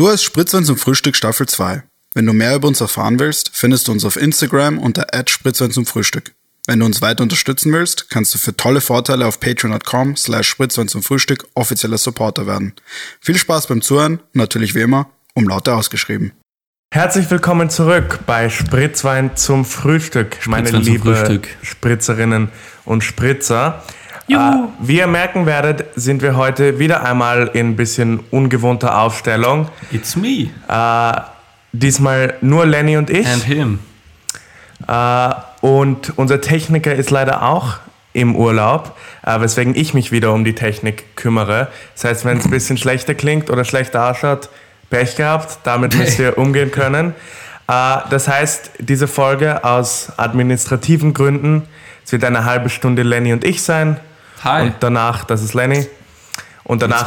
Du hast Spritzwein zum Frühstück Staffel 2. Wenn du mehr über uns erfahren willst, findest du uns auf Instagram unter Spritzwein zum Frühstück. Wenn du uns weiter unterstützen willst, kannst du für tolle Vorteile auf patreon.com slash Spritzwein zum Frühstück offizieller Supporter werden. Viel Spaß beim Zuhören und natürlich wie immer, um Laute ausgeschrieben. Herzlich willkommen zurück bei Spritzwein zum Frühstück, meine Spritzwein zum liebe Frühstück. Spritzerinnen und Spritzer. Juhu. Äh, wie ihr merken werdet, sind wir heute wieder einmal in ein bisschen ungewohnter Aufstellung. It's me Äh, diesmal nur Lenny und ich. and him. Äh, und unser Techniker ist leider auch im Urlaub, weswegen ich mich wieder um die Technik kümmere. Das heißt, wenn es ein bisschen schlechter klingt oder schlechter ausschaut, Pech gehabt, damit müsst ihr umgehen können. Das heißt, diese Folge aus administrativen Gründen, es wird eine halbe Stunde Lenny und ich sein. Hi. Und danach, das ist Lenny. Und danach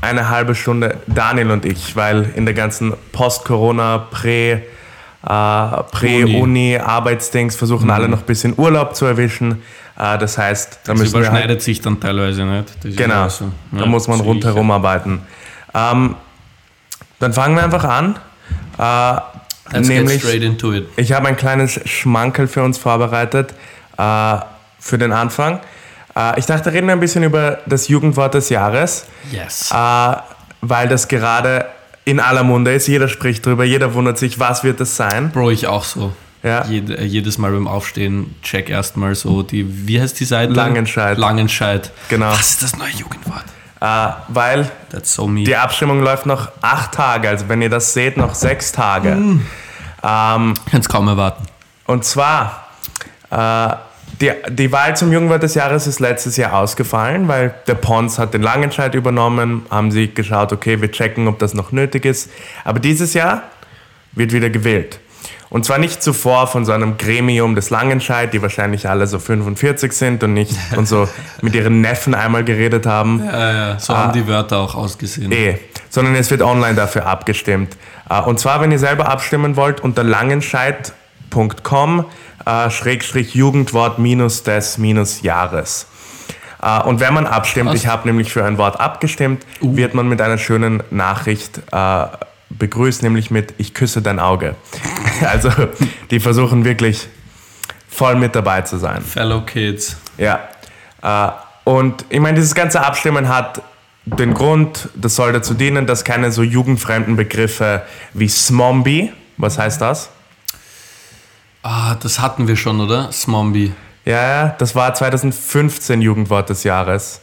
eine halbe Stunde Daniel und ich, weil in der ganzen Post-Corona, Prä- äh, Prä-Uni, Arbeitsdings versuchen alle noch ein bisschen Urlaub zu erwischen. Äh, das heißt, da Das müssen wir halt, überschneidet sich dann teilweise nicht. Das genau, auch so. da Ja, muss man rundherum ich, arbeiten. Ähm, dann fangen wir einfach an. Äh, ja. Let's get nämlich, straight into it. ich habe ein kleines Schmankerl für uns vorbereitet äh, für den Anfang. Äh, ich dachte, reden wir ein bisschen über das Jugendwort des Jahres Yes. äh, weil das gerade in aller Munde ist. Jeder spricht drüber, jeder wundert sich, was wird das sein. Bro, ich auch so. Ja. Jed, äh, jedes Mal beim Aufstehen check erstmal so die, wie heißt die Seite? Langenscheid. Langenscheid. Genau. Was ist das neue Jugendwort? Äh, weil That's so die Abstimmung läuft noch acht Tage, also wenn ihr das seht, noch sechs Tage. Mm. Ähm, Ich kann es kaum erwarten. und zwar, äh, die, die Wahl zum Jugendwort des Jahres ist letztes Jahr ausgefallen, weil der Pons hat den Langenscheid übernommen, haben sie geschaut, okay, wir checken, ob das noch nötig ist. Aber dieses Jahr wird wieder gewählt. Und zwar nicht zuvor von so einem Gremium des Langenscheid, die wahrscheinlich alle so 45 sind und nicht und so mit ihren Neffen einmal geredet haben. Ja, ja, so haben die Wörter auch ausgesehen. Eh, sondern es wird online dafür abgestimmt. Äh, Und zwar, wenn ihr selber abstimmen wollt, unter langenscheid.com äh, Schrägstrich Jugendwort minus des minus Jahres. Äh, Und wenn man abstimmt, ich habe nämlich für ein Wort abgestimmt, wird man mit einer schönen Nachricht äh, begrüßt, nämlich mit Ich küsse dein Auge. Also die versuchen wirklich voll mit dabei zu sein. Fellow Kids. Ja. Und ich meine, dieses ganze Abstimmen hat den Grund, das soll dazu dienen, dass keine so jugendfremden Begriffe wie Smombie, was heißt das? Ah, das hatten wir schon, oder? Smombie. Ja, ja, das war 2015 Jugendwort des Jahres.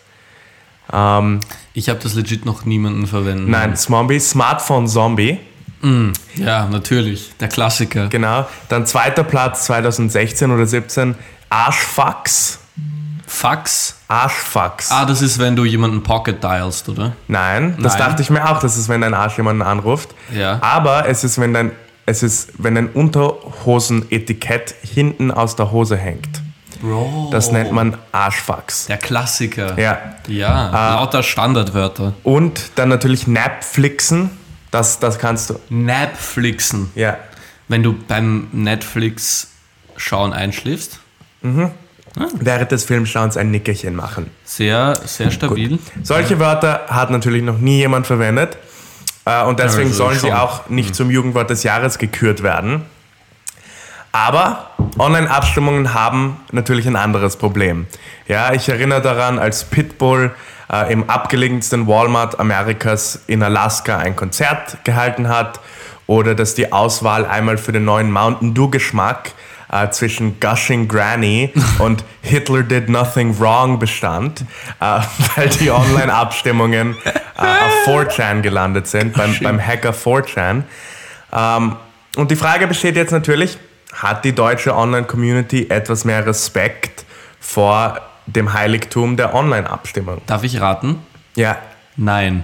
Ähm, Ich habe das legit noch niemanden verwenden. nein, Smombie, Smartphone Zombie, Ja, natürlich. Der Klassiker. genau. Dann zweiter Platz 2016 oder 17, Arschfax. Fax. Arschfax. Ah, das ist, wenn du jemanden Pocket dialst, oder? Nein, das Nein. dachte ich mir auch, das ist, wenn dein Arsch jemanden anruft. Ja. Aber es ist, wenn dein, es ist, wenn dein Unterhosenetikett hinten aus der Hose hängt. Bro. Das nennt man Arschfax. Der Klassiker. Ja. Ja, lauter Standardwörter. Und dann natürlich Napflixen. Das, das kannst du. Napflixen. Ja. Wenn du beim Netflix schauen einschläfst. Während des Filmschauens ein Nickerchen machen. Sehr, sehr stabil. Solche Wörter hat natürlich noch nie jemand verwendet. Äh, Und deswegen Also sollen sie auch nicht zum Jugendwort des Jahres gekürt werden. Aber Online-Abstimmungen haben natürlich ein anderes Problem. Ja, ich erinnere daran, als Pitbull äh, im abgelegensten Walmart Amerikas in Alaska ein Konzert gehalten hat oder dass die Auswahl einmal für den neuen Mountain Dew Geschmack äh, zwischen Gushing Granny und Hitler Did Nothing Wrong bestand, äh, weil die Online-Abstimmungen auf 4chan gelandet sind, beim, beim Hacker 4chan. Ähm, und die Frage besteht jetzt natürlich, hat die deutsche Online-Community etwas mehr Respekt vor dem Heiligtum der Online-Abstimmung? Darf ich raten? Ja. Nein.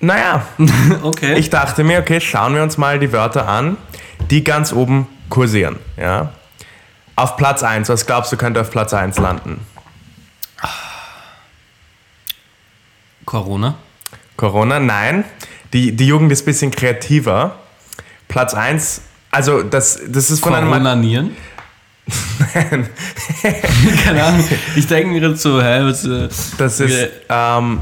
Naja, Okay. ich dachte mir, okay, schauen wir uns mal die Wörter an, die ganz oben kursieren. Ja? Auf Platz 1, was glaubst du, könnte auf Platz 1 landen? Corona. Corona? Nein. Die, die Jugend ist ein bisschen kreativer. Platz 1, also das, das ist von einem... Corona-Nieren. Keine Ahnung. Ich denke mir gerade so, hä, was, äh, Das ist, ähm,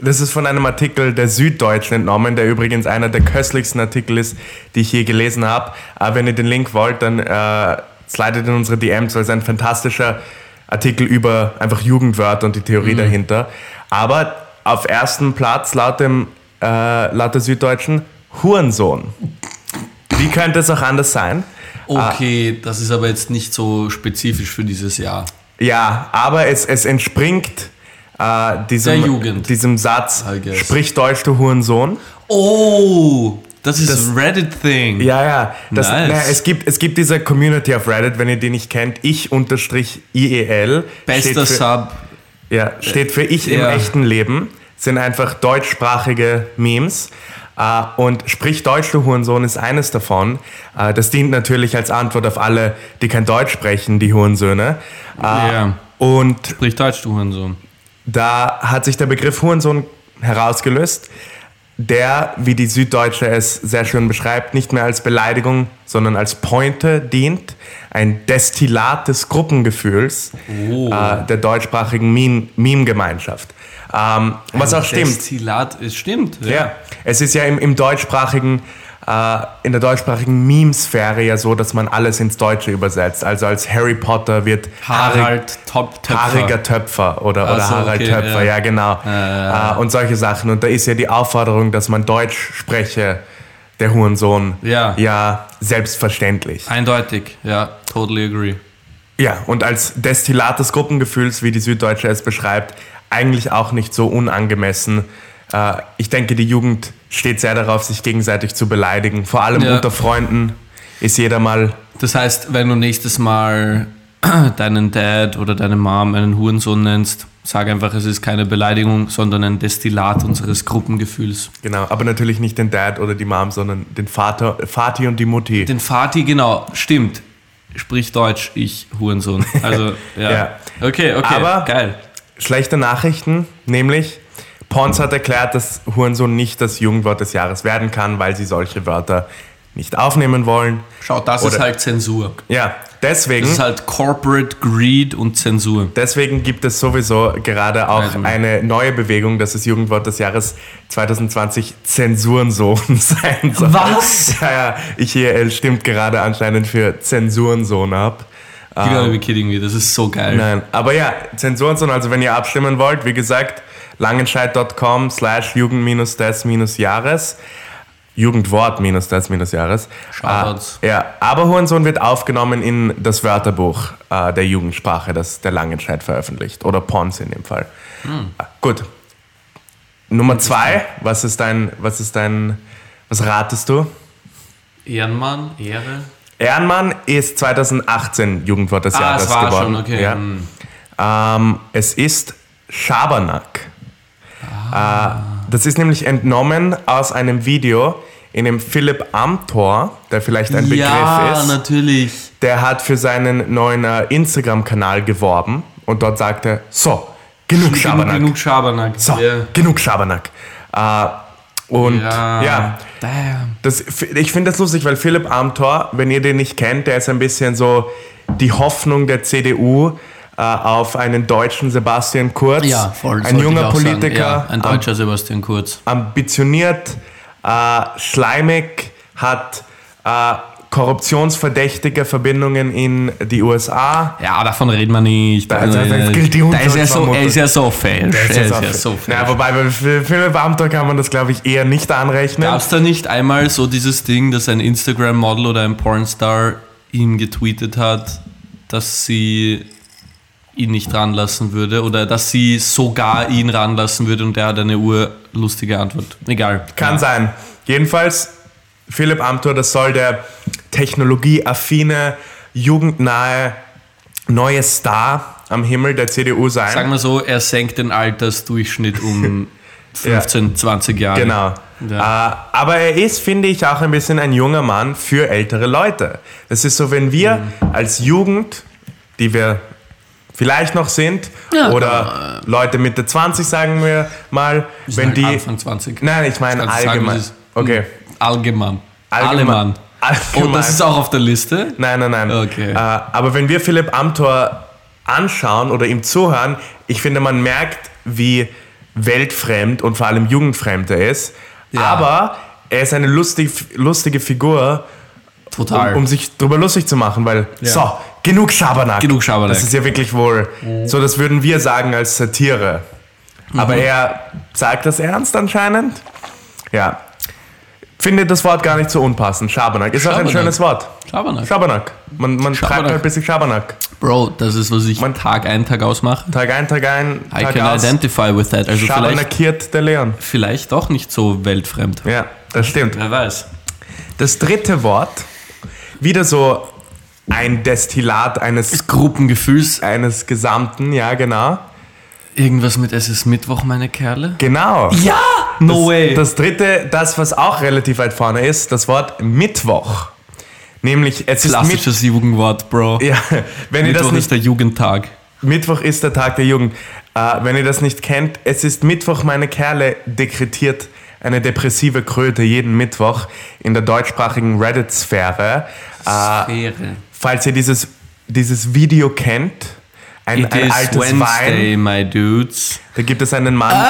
Das ist von einem Artikel der Süddeutschen entnommen, der übrigens einer der köstlichsten Artikel ist, die ich je gelesen habe. Aber wenn ihr den Link wollt, dann äh, slidet in unsere DMs, weil es ein fantastischer Artikel über einfach Jugendwörter und die Theorie Mhm. dahinter. Aber auf ersten Platz laut, dem, äh, laut der Süddeutschen Hurensohn. Wie könnte es auch anders sein? Okay, das ist aber jetzt nicht so spezifisch für dieses Jahr. Ja, aber es, es entspringt äh, diesem, diesem Satz, sprich Deutsch, du Hurensohn. Oh, das ist Das- Reddit-Thing. Ja, ja. Das, Nice. naja, es, gibt, es gibt diese Community auf Reddit, wenn ihr die nicht kennt, ich unterstrich IEL. Bester für, Sub. Ja, steht für ich im ja. echten Leben. Sind einfach deutschsprachige Memes. Äh, und sprich Deutsch, du Hurensohn, ist eines davon. Äh, das dient natürlich als Antwort auf alle, die kein Deutsch sprechen, die Hurensöhne. Äh, Ja. Und Sprich Deutsch, du Hurensohn. da hat sich der Begriff Hurensohn herausgelöst, der, wie die Süddeutsche es sehr schön beschreibt, nicht mehr als Beleidigung, sondern als Pointe dient. Ein Destillat des Gruppengefühls Oh. der deutschsprachigen Meme- Meme-Gemeinschaft. Ähm, was auch stimmt. Destillat, es stimmt. Ja, es ist ja im, im deutschsprachigen, äh, in der deutschsprachigen Meme-Sphäre ja so, dass man alles ins Deutsche übersetzt. Also als Harry Potter wird Harald Top Töpfer. Haariger Töpfer oder, oder so, Harald okay, Töpfer, ja, ja. genau. ja. Äh, und solche Sachen. Und da ist ja die Aufforderung, dass man Deutsch spreche, der Hurensohn. Ja. Ja, selbstverständlich. Eindeutig, ja, totally agree. Ja, und als Destillat des Gruppengefühls, wie die Süddeutsche es beschreibt, eigentlich auch nicht so unangemessen. Äh, ich denke, die Jugend steht sehr darauf, sich gegenseitig zu beleidigen. Vor allem Ja. unter Freunden ist jeder mal Das heißt, wenn du nächstes Mal deinen Dad oder deine Mom einen Hurensohn nennst, sag einfach, es ist keine Beleidigung, sondern ein Destillat unseres Gruppengefühls. Genau, aber natürlich nicht den Dad oder die Mom, sondern den Vater, Vati und die Mutti. Den Vati, genau, stimmt. Sprich Deutsch, ich Hurensohn. Also, ja. Ja. Okay, okay, Aber- geil. Schlechte Nachrichten, nämlich Pons hat erklärt, dass Hurensohn nicht das Jugendwort des Jahres werden kann, weil sie solche Wörter nicht aufnehmen wollen. Schau, das ist Oder- halt Zensur. Ja, deswegen, Das ist halt Corporate Greed und Zensur. deswegen gibt es sowieso gerade auch Also- eine neue Bewegung, dass das Jugendwort des Jahres 2020 Zensurensohn sein soll. Was? Ja, ja, IEL stimmt gerade anscheinend für Zensurensohn ab. You gotta be kidding me, das ist so geil. Nein, aber ja, Zensurensohn, also wenn ihr abstimmen wollt, wie gesagt, langenscheid.com slash jugend-des-jahres. Jugendwort minus des minus Jahres. Shoutouts. Äh, ja, aber Hurensohn wird aufgenommen in das Wörterbuch äh, der Jugendsprache, das der Langenscheid veröffentlicht. Oder Pons in dem Fall. Äh, gut. Nummer zwei, was ist dein, was ist dein, was ratest du? Ehrenmann, Ehre. Ehrenmann ist 2018 Jugendwort des Ah, Jahres es war geworden. schon, okay. Ja. Hm. Ähm, es ist Schabernack. Ah. Äh, das ist nämlich entnommen aus einem Video, in dem Philipp Amthor, der vielleicht ein Begriff ja, ist, natürlich. der hat für seinen neuen äh, Instagram-Kanal geworben und dort sagte, so, genug Schabernack. Genug Schabernack. So, Ja. genug Schabernack. Äh, und Ja. ja, das, ich finde das lustig, weil Philipp Amthor, wenn ihr den nicht kennt, der ist ein bisschen so die Hoffnung der CDU äh, auf einen deutschen Sebastian Kurz. Ja, voll. Ein junger. Politiker, Ja, ein deutscher Sebastian Kurz. ambitioniert, äh, schleimig, hat äh, korruptionsverdächtige Verbindungen in die USA. Ja, davon reden wir nicht. Also, Also, das gilt die da ist so, Unschuldsvermutung. er ist ja so. Er ist ja so. Ja, wobei bei Amthor kann man das, glaube ich, eher nicht anrechnen. Gab es da nicht einmal so dieses Ding, dass ein Instagram-Model oder ein Pornstar ihm getweetet hat, dass sie ihn nicht ranlassen würde oder dass sie sogar ihn ranlassen würde und der hat eine urlustige Antwort. Egal. Kann ja. sein. Jedenfalls, Philipp Amthor, das soll der technologieaffine, jugendnahe, neue Star am Himmel der CDU sein. Sagen wir so, er senkt den Altersdurchschnitt um 15, 20 Jahre. Genau. Ja. Äh, aber er ist, finde ich, auch ein bisschen ein junger Mann für ältere Leute. Das ist so, wenn wir Mhm. als Jugend, die wir vielleicht noch sind, Ja, oder Leute Mitte 20, sagen wir mal, Wir wenn die. Anfang 20. Nein, ich meine sagen, allgemein. ist? okay. Allgemein. Allgemein. Allemann. Allgemein. Und das ist auch auf der Liste? Nein, nein, nein. Okay. Äh, aber wenn wir Philipp Amthor anschauen oder ihm zuhören, ich finde, man merkt, wie weltfremd und vor allem jugendfremd er ist. Ja. Aber er ist eine lustig, lustige Figur, Total. um, um sich darüber lustig zu machen, weil, so, genug Schabernack. Genug Schabernack. Das ist ja wirklich wohl, so das würden wir sagen als Satire. Aber Mhm. er sagt das ernst anscheinend. Ja. Finde das Wort gar nicht so unpassend. Schabernack ist auch ein Schabernack. schönes Wort. Schabernack. Schabernack. Man, man treibt Schabernack. halt ein bisschen Schabernack. Bro, das ist, was ich Man- Tag ein, Tag aus mache. Tag ein, Tag ein, I Tag can aus. identify with that. Also Schabernackiert der Leon. vielleicht doch nicht so weltfremd. Ja, das stimmt. Wer weiß. Das dritte Wort, wieder so ein Destillat eines, Gruppengefühls. eines Gesamten, ja genau. Irgendwas mit Es ist Mittwoch, meine Kerle. Genau. Ja! No way. Das dritte, das was auch relativ weit vorne ist, das Wort Mittwoch. Nämlich, es ist Mitt Klassisches Jugendwort, Bro. ja, wenn ihr das Mittwoch nicht ist der Jugendtag. Mittwoch ist der Tag der Jugend. Äh, wenn ihr das nicht kennt, es ist Mittwoch, meine Kerle, dekretiert eine depressive Kröte jeden Mittwoch in der deutschsprachigen Reddit-Sphäre. Äh, Sphäre. falls ihr dieses, dieses Video kennt, ein, It ein is altes Wein, Wednesday, my dudes. da gibt es einen Mann,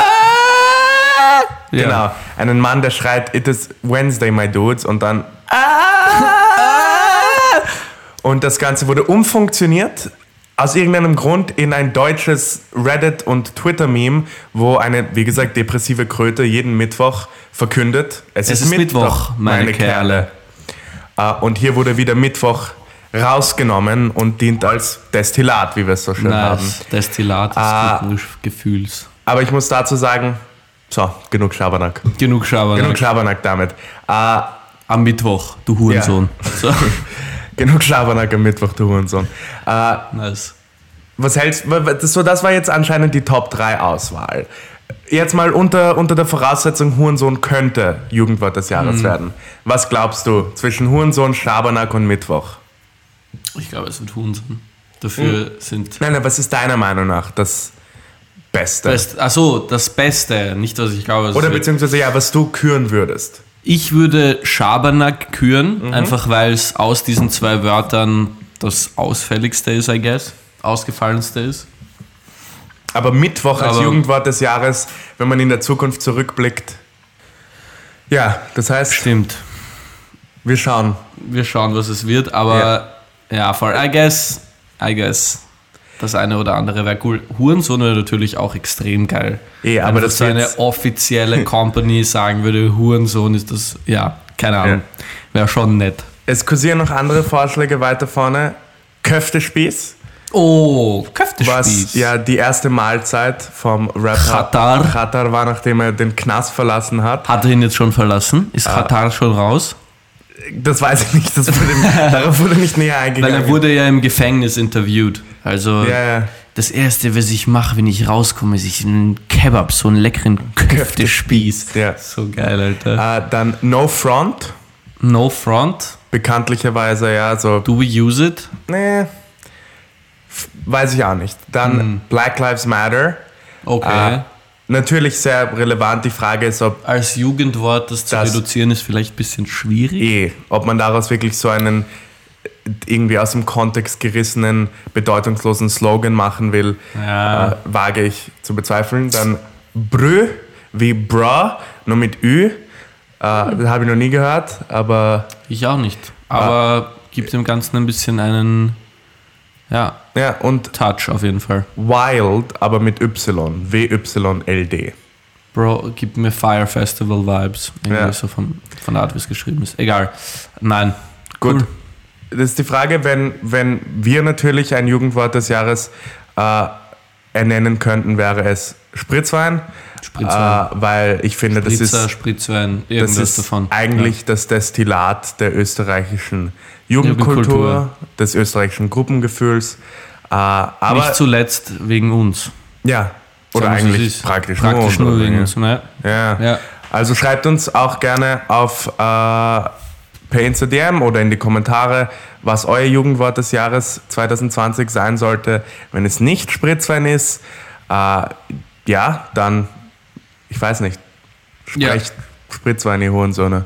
Ja. genau, einen Mann, der schreit, it is Wednesday, my dudes, und dann und das Ganze wurde umfunktioniert aus irgendeinem Grund in ein deutsches Reddit- und Twitter-Meme, wo eine, wie gesagt, depressive Kröte jeden Mittwoch verkündet, es, ist Mittwoch, meine Kerle. Äh, Und hier wurde wieder Mittwoch rausgenommen und dient als Destillat, wie wir es so schön haben. Nice. Destillat des Ah. guten Gefühls. Aber ich muss dazu sagen, so, genug Schabernack. Genug Schabernack. Genug Schabernack damit. Äh, Am Mittwoch, du Hurensohn. So. genug Schabernack am Mittwoch, du Hurensohn. Äh, Nice. was hältst so, das war jetzt anscheinend die Top 3 Auswahl. Jetzt mal unter, unter der Voraussetzung, Hurensohn könnte Jugendwort des Mhm. Jahres werden. Was glaubst du zwischen Hurensohn, Schabernack und Mittwoch? Ich glaube, es wird Hurensohn. Dafür sind. Nein, nein, was ist deiner Meinung nach das Beste? Best, achso, das Beste, nicht was ich glaube. Oder beziehungsweise ja, was du küren würdest. Ich würde Schabernack küren, Mhm. einfach weil es aus diesen zwei Wörtern das ausfälligste ist, I guess. Ausgefallenste ist. Aber Mittwoch als Aber- Jugendwort des Jahres, wenn man in der Zukunft zurückblickt. Ja, das heißt, Stimmt. wir schauen. Wir schauen, was es wird, aber ja, voll. I guess, I guess, das eine oder andere wäre cool. Hurensohn wäre natürlich auch extrem geil. Eh, aber das so eine offizielle Company sagen würde, Hurensohn ist das, ja, keine Ahnung. Wäre schon nett. Es kursieren noch andere Vorschläge weiter vorne. Köftespieß, Oh, was Köftespieß. ja die erste Mahlzeit vom Rapper Khatar. Khatar war, nachdem er den Knast verlassen hat. Hat er ihn jetzt schon verlassen? Ist Ah. Katar schon raus? Das weiß ich nicht, das wurde, darauf wurde nicht näher Weil eingegangen. er wurde ja im Gefängnis interviewt. Also ja, ja. das erste, was ich mache, wenn ich rauskomme, ist ich einen Kebab, so einen leckeren Köftespieß. Ja. So geil, Alter. Äh, dann No Front, No front. bekanntlicherweise ja so Do we use it? Nee. Weiß ich auch nicht. Dann Hm. Black Lives Matter. Okay. Äh, natürlich sehr relevant. Die Frage ist, ob, Als Jugendwort das zu Das- reduzieren ist vielleicht ein bisschen schwierig. eh, ob man daraus wirklich so einen äh, irgendwie aus dem Kontext gerissenen, bedeutungslosen Slogan machen will, Ja. äh, wage ich zu bezweifeln. Dann Brü wie Bra, nur mit Ü. Äh, Das habe ich noch nie gehört, aber Ich auch nicht. Aber gibt dem Ganzen ein bisschen einen ja, ja, und Touch auf jeden Fall. Wild, aber mit Y. W-Y-L-D. Bro, gibt mir Fire Festival Vibes. Irgendwie Ja. so von, von der Art, wie es geschrieben ist. Egal. Nein. Gut. Cool. Das ist die Frage, wenn, wenn wir natürlich ein Jugendwort des Jahres äh, ernennen könnten, wäre es Spritzwein. Spritzwein. Äh, weil ich finde, das Spritzer, ist, Spritzwein, das irgendwas ist davon. eigentlich das Destillat der österreichischen Jugendkultur, Jugendkultur. des österreichischen Gruppengefühls. Äh, Ja. aber Nicht zuletzt wegen uns. ja, oder Sagen eigentlich praktisch, praktisch nur, nur wegen ja. uns. Ne? Ja. Ja. Also schreibt uns auch gerne auf äh, per Instagram oder in die Kommentare, was euer Jugendwort des Jahres 2020 sein sollte. Wenn es nicht Spritzwein ist, äh, ja, dann, ich weiß nicht, Ja. sprecht Spritzwein, ihr Hohensohne.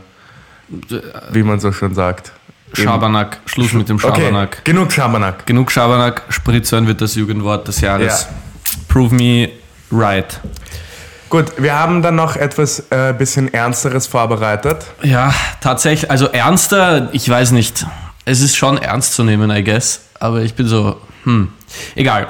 Wie man so schon sagt. Schabernack. Schluss mit dem Okay, Schabernack. genug Schabernack. Genug Schabernack. Spritzwein wird das Jugendwort des Jahres. Ja. Prove me right. Gut, wir haben dann noch etwas äh, bisschen Ernsteres vorbereitet. Ja, tatsächlich. Also ernster, ich weiß nicht. Es ist schon ernst zu nehmen, I guess. Aber ich bin so, hm. Egal.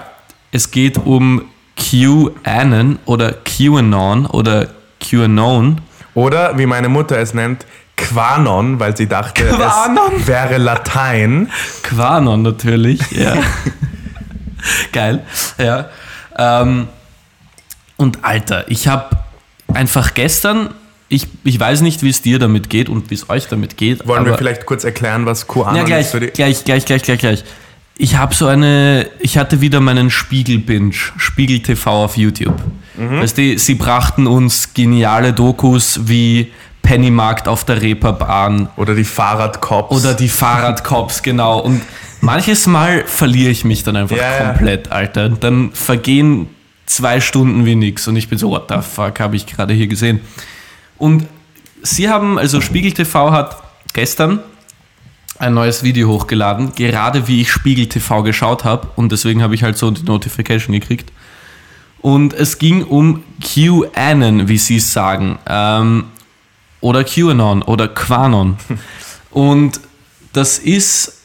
Es geht um QAnon oder QAnon oder QAnon. Oder wie meine Mutter es nennt, Quanon, weil sie dachte, Quanon. es wäre Latein. Quanon natürlich, ja. Geil, ja. Ähm, und Alter, ich habe einfach gestern, ich, ich weiß nicht, wie es dir damit geht und wie es euch damit geht. Wollen wir vielleicht kurz erklären, was QAnon Ja, gleich, ist für die. gleich, gleich, gleich, gleich, gleich. Ich habe so eine, ich hatte wieder meinen Spiegel-Binge, Spiegel TV auf YouTube. Mhm. Weißt du, sie brachten uns geniale Dokus wie Pennymarkt auf der Reeperbahn Oder die Fahrradcops. oder die Fahrradcops, genau. Und manches Mal verliere ich mich dann einfach Ja, ja. komplett, Alter. Dann vergehen zwei Stunden wie nix und ich bin so, what the fuck, habe ich gerade hier gesehen. Und sie haben, also Spiegel TV hat gestern ein neues Video hochgeladen, gerade wie ich Spiegel TV geschaut habe und deswegen habe ich halt so die Notification gekriegt. Und es ging um QAnon, wie sie es sagen. Ähm, oder QAnon oder Quanon. Und das ist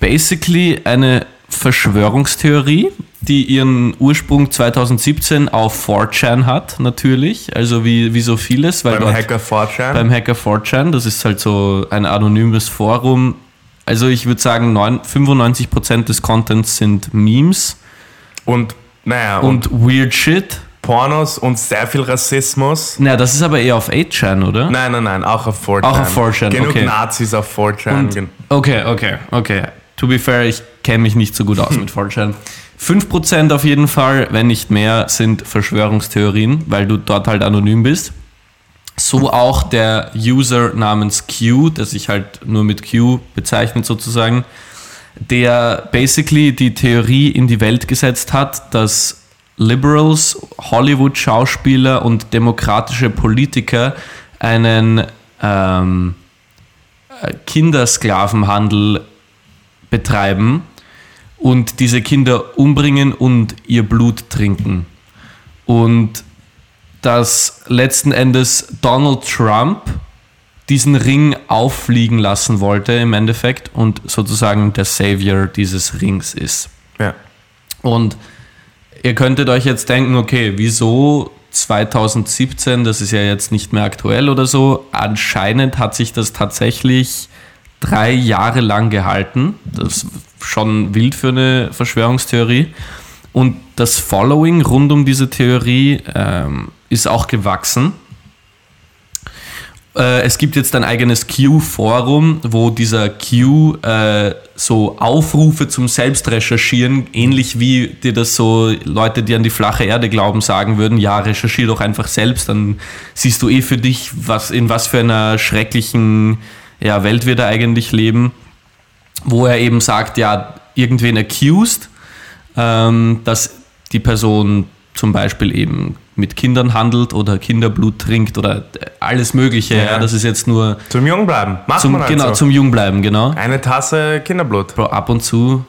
basically eine Verschwörungstheorie, die ihren Ursprung 2017 auf 4chan hat, natürlich. Also wie, wie so vieles. Weil beim dort- Hacker 4chan. beim Hacker 4chan. Das ist halt so ein anonymes Forum. Also ich würde sagen, neun- 95% des Contents sind Memes und naja, und, und weird shit. Pornos und sehr viel Rassismus. Na, das ist aber eher auf 8chan, oder? Nein, nein, nein, auch auf 4chan. Auch auf 4chan, Genug okay. Nazis auf 4chan. Und, okay, okay, okay. To be fair, ich kenne mich nicht so gut aus mit 4chan. 5% auf jeden Fall, wenn nicht mehr, sind Verschwörungstheorien, weil du dort halt anonym bist. So auch der User namens Q, der sich halt nur mit Q bezeichnet sozusagen, der basically die Theorie in die Welt gesetzt hat, dass Liberals, Hollywood-Schauspieler und demokratische Politiker einen ähm, äh, Kindersklavenhandel betreiben und diese Kinder umbringen und ihr Blut trinken. Und dass letzten Endes Donald Trump diesen Ring auffliegen lassen wollte im Endeffekt und sozusagen der Savior dieses Rings ist. Ja. Und ihr könntet euch jetzt denken, okay, wieso 2017, das ist ja jetzt nicht mehr aktuell oder so, anscheinend hat sich das tatsächlich drei Jahre lang gehalten. Das ist schon wild für eine Verschwörungstheorie. Und das Following rund um diese Theorie ähm, ist auch gewachsen. Äh, es gibt jetzt ein eigenes Q-Forum, wo dieser Q äh, so Aufrufe zum Selbstrecherchieren, ähnlich wie dir das so Leute, die an die flache Erde glauben, sagen würden, ja, recherchier doch einfach selbst, dann siehst du eh für dich, was, in was für einer schrecklichen ja, Welt wir da eigentlich leben, wo er eben sagt, ja, irgendwen accused, ähm, dass die Person zum Beispiel eben mit Kindern handelt oder Kinderblut trinkt oder alles Mögliche. Ja. Ja. das ist jetzt nur Zum Jung bleiben. Macht zum, man halt genau, so. zum Jungbleiben, genau. Eine Tasse Kinderblut. Bro, ab und zu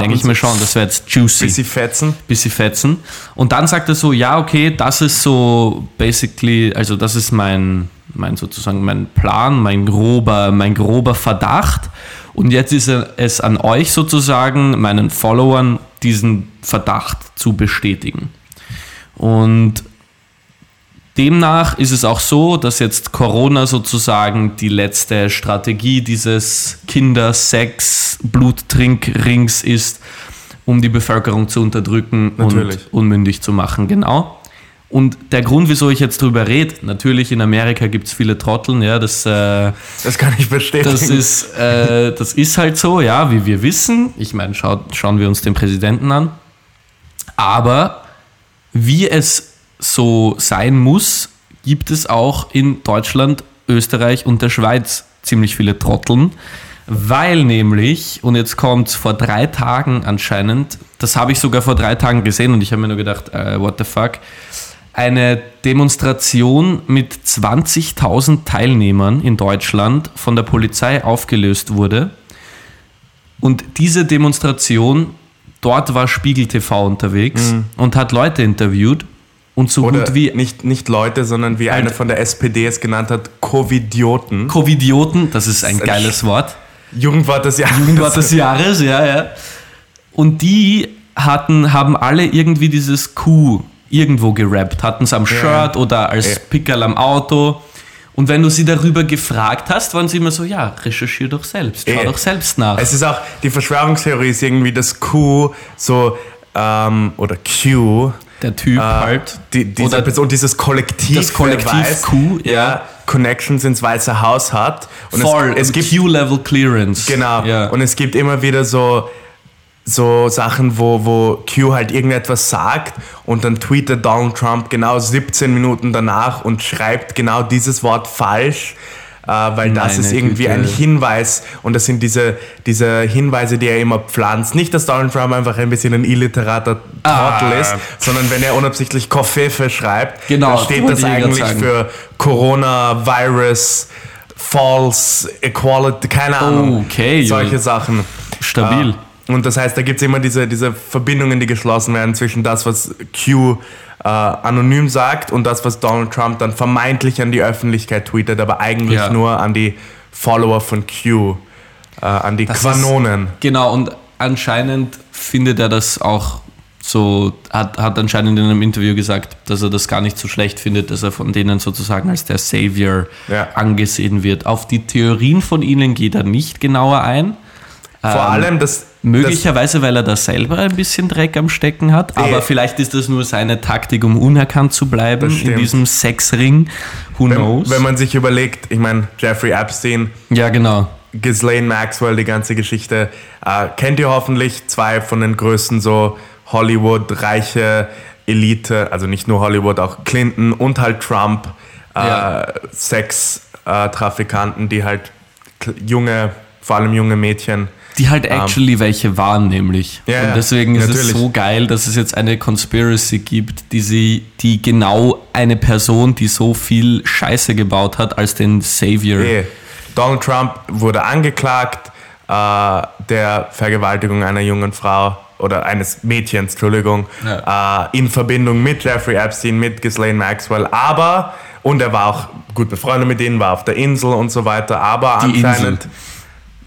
denke ich mir schon, das wäre jetzt juicy. Bis sie fetzen. bis sie fetzen. Und dann sagt er so, ja, okay, das ist so basically, also das ist mein, mein sozusagen mein Plan, mein grober, mein grober Verdacht. Und jetzt ist es an euch sozusagen, meinen Followern, diesen Verdacht zu bestätigen. Und demnach ist es auch so, dass jetzt Corona sozusagen die letzte Strategie dieses Kinder-Sex-Bluttrinkrings ist, um die Bevölkerung zu unterdrücken Natürlich. und unmündig zu machen. Genau. Und der Grund, wieso ich jetzt drüber rede, natürlich in Amerika gibt es viele Trotteln, ja, das, äh, Das kann ich bestätigen. das, ist, äh, das ist halt so, ja, wie wir wissen. Ich meine, schauen wir uns den Präsidenten an. Aber wie es so sein muss, gibt es auch in Deutschland, Österreich und der Schweiz ziemlich viele Trotteln, weil nämlich, und jetzt kommt vor drei Tagen anscheinend, das habe ich sogar vor drei Tagen gesehen und ich habe mir nur gedacht, äh, what the fuck, eine Demonstration mit 20.000 Teilnehmern in Deutschland von der Polizei aufgelöst wurde. Und diese Demonstration, dort war Spiegel TV unterwegs und hat Leute interviewt. und so Oder gut wie nicht, nicht Leute, sondern wie einer von der SPD es genannt hat, Covidioten. Covidioten, das ist ein ein geiles Wort. Jugendwort des Jahres. Jugendwort des Jahres, ja, ja. Und die hatten, haben alle irgendwie dieses Q irgendwo gerappt, hatten es am Shirt oder als Ja. Pickerl am Auto. Und wenn du sie darüber gefragt hast, waren sie immer so, ja, recherchier doch selbst, schau Eh. doch selbst nach. Es ist auch, die Verschwörungstheorie ist irgendwie das Q, so, ähm, oder Q. Der Typ äh, halt. Die, diese Oder Person, dieses Kollektiv, das Kollektiv weiß, Q, ja. ja, Connections ins Weiße Haus hat. Und voll, es, es gibt Q-Level Clearance. Genau. Ja. Und es gibt immer wieder so, so Sachen, wo, wo Q halt irgendetwas sagt und dann tweetet Donald Trump genau 17 Minuten danach und schreibt genau dieses Wort falsch. Äh, weil das Meine ist irgendwie Güte. ein Hinweis und das sind diese, diese Hinweise, die er immer pflanzt. Nicht, dass Donald Trump einfach ein bisschen ein illiterater Ah. Trottel ist, sondern wenn er unabsichtlich Koffefe schreibt, Genau, dann steht das eigentlich für Coronavirus, False Equality, keine Ahnung. Okay, solche. Sachen. Stabil. Äh, und das heißt, da gibt es immer diese, diese Verbindungen, die geschlossen werden zwischen das, was Q äh, anonym sagt und das, was Donald Trump dann vermeintlich an die Öffentlichkeit tweetet, aber eigentlich Ja. nur an die Follower von Q, äh, an die Das Quanonen. Genau, und anscheinend findet er das auch so, hat, hat anscheinend in einem Interview gesagt, dass er das gar nicht so schlecht findet, dass er von denen sozusagen als der Savior Ja. angesehen wird. Auf die Theorien von ihnen geht er nicht genauer ein. Vor Ähm, allem das. Möglicherweise, weil er da selber ein bisschen Dreck am Stecken hat, aber Eh. vielleicht ist das nur seine Taktik, um unerkannt zu bleiben in diesem Sexring. Who Das, knows? wenn, wenn man sich überlegt, ich meine, Jeffrey Epstein, ja, genau. Ghislaine Maxwell, die ganze Geschichte. Äh, kennt ihr hoffentlich zwei von den größten so Hollywood-reiche Elite, also nicht nur Hollywood, auch Clinton und halt Trump, äh, Ja. Sex-Trafikanten, die halt junge, vor allem junge Mädchen. Die halt actually welche waren, nämlich. Ja, ja, und deswegen ist natürlich. es so geil, dass es jetzt eine Conspiracy gibt, die sie, die genau eine Person, die so viel Scheiße gebaut hat, als den Savior. Eh, Donald Trump wurde angeklagt äh, der Vergewaltigung einer jungen Frau oder eines Mädchens, Entschuldigung, äh, in Verbindung mit Jeffrey Epstein, mit Ghislaine Maxwell, aber, und er war auch gut befreundet mit ihnen, war auf der Insel und so weiter, aber Die anscheinend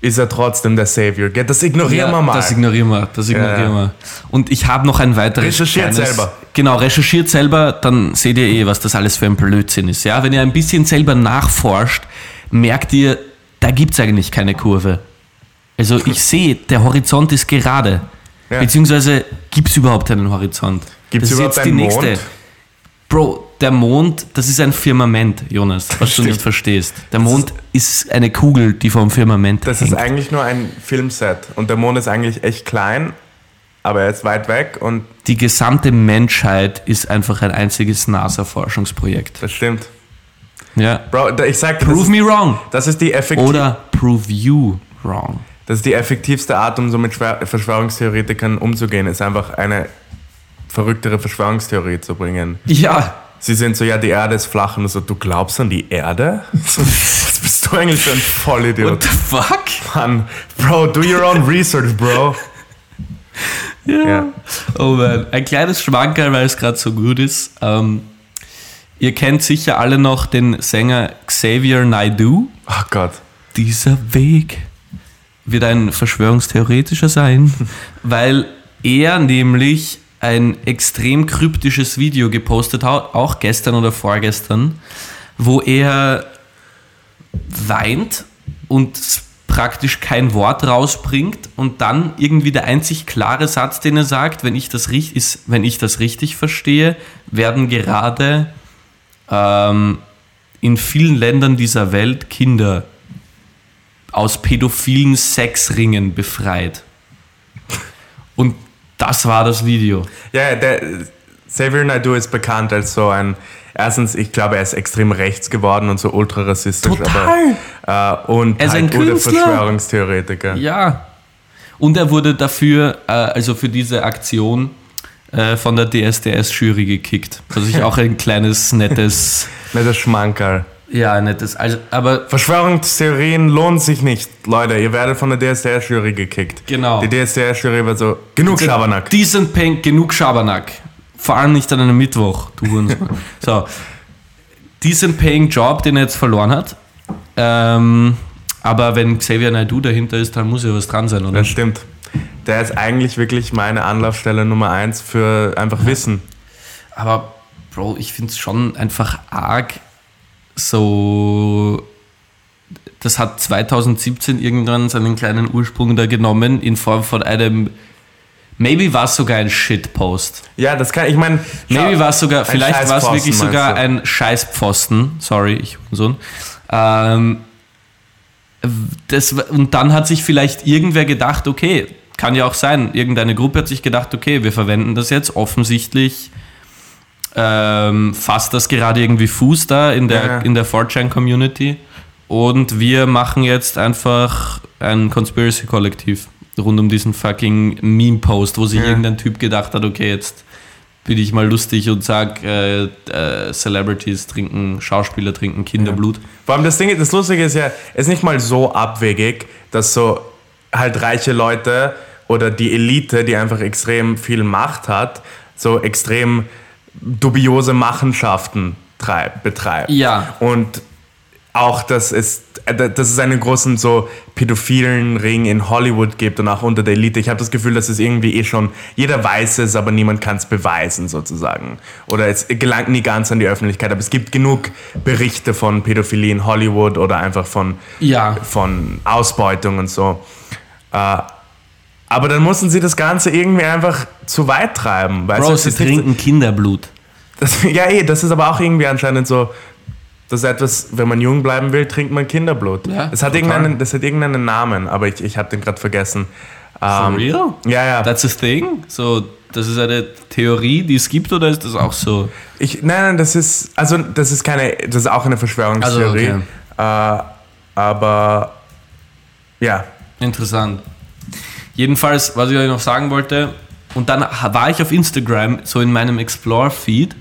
ist er trotzdem der Savior. Gell, Das ignorieren wir mal. Das ignorieren wir, das ignorieren Ja. wir. Und ich habe noch ein weiteres. Recherchiert selber. Genau, recherchiert selber, dann seht ihr eh, was das alles für ein Blödsinn ist. Ja, wenn ihr ein bisschen selber nachforscht, merkt ihr, da gibt es eigentlich keine Kurve. Also ich sehe, der Horizont ist gerade. Ja. Beziehungsweise gibt es überhaupt einen Horizont? Gibt's das ist überhaupt jetzt die einen nächste. Mond? Bro, der Mond, das ist ein Firmament, Jonas, was du stimmt. nicht verstehst. Der Mond ist eine Kugel, die vom Firmament Das hängt. ist eigentlich nur ein Filmset und der Mond ist eigentlich echt klein, aber er ist weit weg und die gesamte Menschheit ist einfach ein einziges NASA-Forschungsprojekt. das stimmt. Ja. Bro, ich sag Prove ist- me wrong. das ist die effektiv Oder prove you wrong. Das ist die effektivste Art, um so mit Verschwörungstheoretikern umzugehen, ist einfach eine verrücktere Verschwörungstheorie zu bringen. Ja. Sie sind so, ja, die Erde ist flach und du so, du glaubst an die Erde? Was bist du eigentlich für ein Vollidiot? What the fuck? Mann, Bro, do your own research, Bro. Ja. Oh man, ein kleines Schwankerl, weil es gerade so gut ist. Ähm, ihr kennt sicher alle noch den Sänger Xavier Naidoo. Oh Gott. Dieser Weg wird ein Verschwörungstheoretischer sein, weil er nämlich ein extrem kryptisches Video gepostet hat, auch gestern oder vorgestern, wo er weint und praktisch kein Wort rausbringt und dann irgendwie der einzig klare Satz, den er sagt, wenn ich das, richt- ist, wenn ich das richtig verstehe, werden gerade ähm, in vielen Ländern dieser Welt Kinder aus pädophilen Sexringen befreit. Und das war das Video. Ja, der Xavier Naidoo ist bekannt als so ein, erstens, ich glaube, er ist extrem rechts geworden und so ultra rassistisch. Total. Aber, äh, und Er ist ein halt guter Künstler. Verschwörungstheoretiker. Ja. Und er wurde dafür, äh, also für diese Aktion, äh, von der DSDS-Jury gekickt. Was ich auch ein kleines, nettes, das Schmankerl. Ja, nettes, also, aber Verschwörungstheorien lohnen sich nicht, Leute. Ihr werdet von der DSDS-Jury gekickt. Genau. Die DSDS-Jury war so, genug Schabernack. Decent Pink, genug Schabernack. Vor allem nicht an einem Mittwoch, du Hurensohn. so, diesen Paying Job, den er jetzt verloren hat. Ähm, aber wenn Xavier Naidoo dahinter ist, dann muss ja was dran sein, oder? Das stimmt. Der ist eigentlich wirklich meine Anlaufstelle Nummer eins für einfach Wissen. Aber, Bro, ich finde es schon einfach arg so. Das hat 2017 irgendwann seinen kleinen Ursprung da genommen in Form von einem. Maybe war es sogar ein Shitpost. Ja, das kann, ich meine. Maybe war es sogar, vielleicht war es wirklich sogar ein Scheißpfosten. Sorry, ich Sohn. Ähm, das, und dann hat sich vielleicht irgendwer gedacht, okay, kann ja auch sein, irgendeine Gruppe hat sich gedacht, okay, wir verwenden das jetzt offensichtlich. Ähm, fasst das gerade irgendwie Fuß da in der, Ja, ja. in der 4chan-Community und wir machen jetzt einfach ein Conspiracy-Kollektiv rund um diesen fucking Meme-Post, wo sich Ja. irgendein Typ gedacht hat, okay, jetzt bin ich mal lustig und sag, äh, äh, Celebrities trinken, Schauspieler trinken Kinderblut. Vor allem das Ding, das Lustige ist ja, es ist nicht mal so abwegig, dass so halt reiche Leute oder die Elite, die einfach extrem viel Macht hat, so extrem dubiose Machenschaften treib, betreibt. Ja. Und auch, dass es, äh, dass es einen großen so pädophilen Ring in Hollywood gibt und auch unter der Elite. Ich habe das Gefühl, dass es irgendwie eh schon, jeder weiß es, aber niemand kann es beweisen sozusagen. Oder es gelangt nie ganz an die Öffentlichkeit. Aber es gibt genug Berichte von Pädophilie in Hollywood oder einfach von, Ja. von Ausbeutung und so. Äh, aber dann mussten sie das Ganze irgendwie einfach zu weit treiben. Du, Bro, sie trinken Kinderblut. das, ja, eh, das ist aber auch irgendwie anscheinend so, das ist etwas, wenn man jung bleiben will, trinkt man Kinderblut. Ja, das, hat total. irgendeinen, das hat irgendeinen Namen, aber ich, ich habe den gerade vergessen. For Ähm, real? Ja, ja. That's a thing? So, das ist eine Theorie, die es gibt, oder ist das auch so? Ich, nein, nein, das ist, also das ist keine, das ist auch eine Verschwörungstheorie. Also, äh, aber ja, Interessant. Jedenfalls, was ich euch noch sagen wollte, und dann war ich auf Instagram, so in meinem Explore-Feed,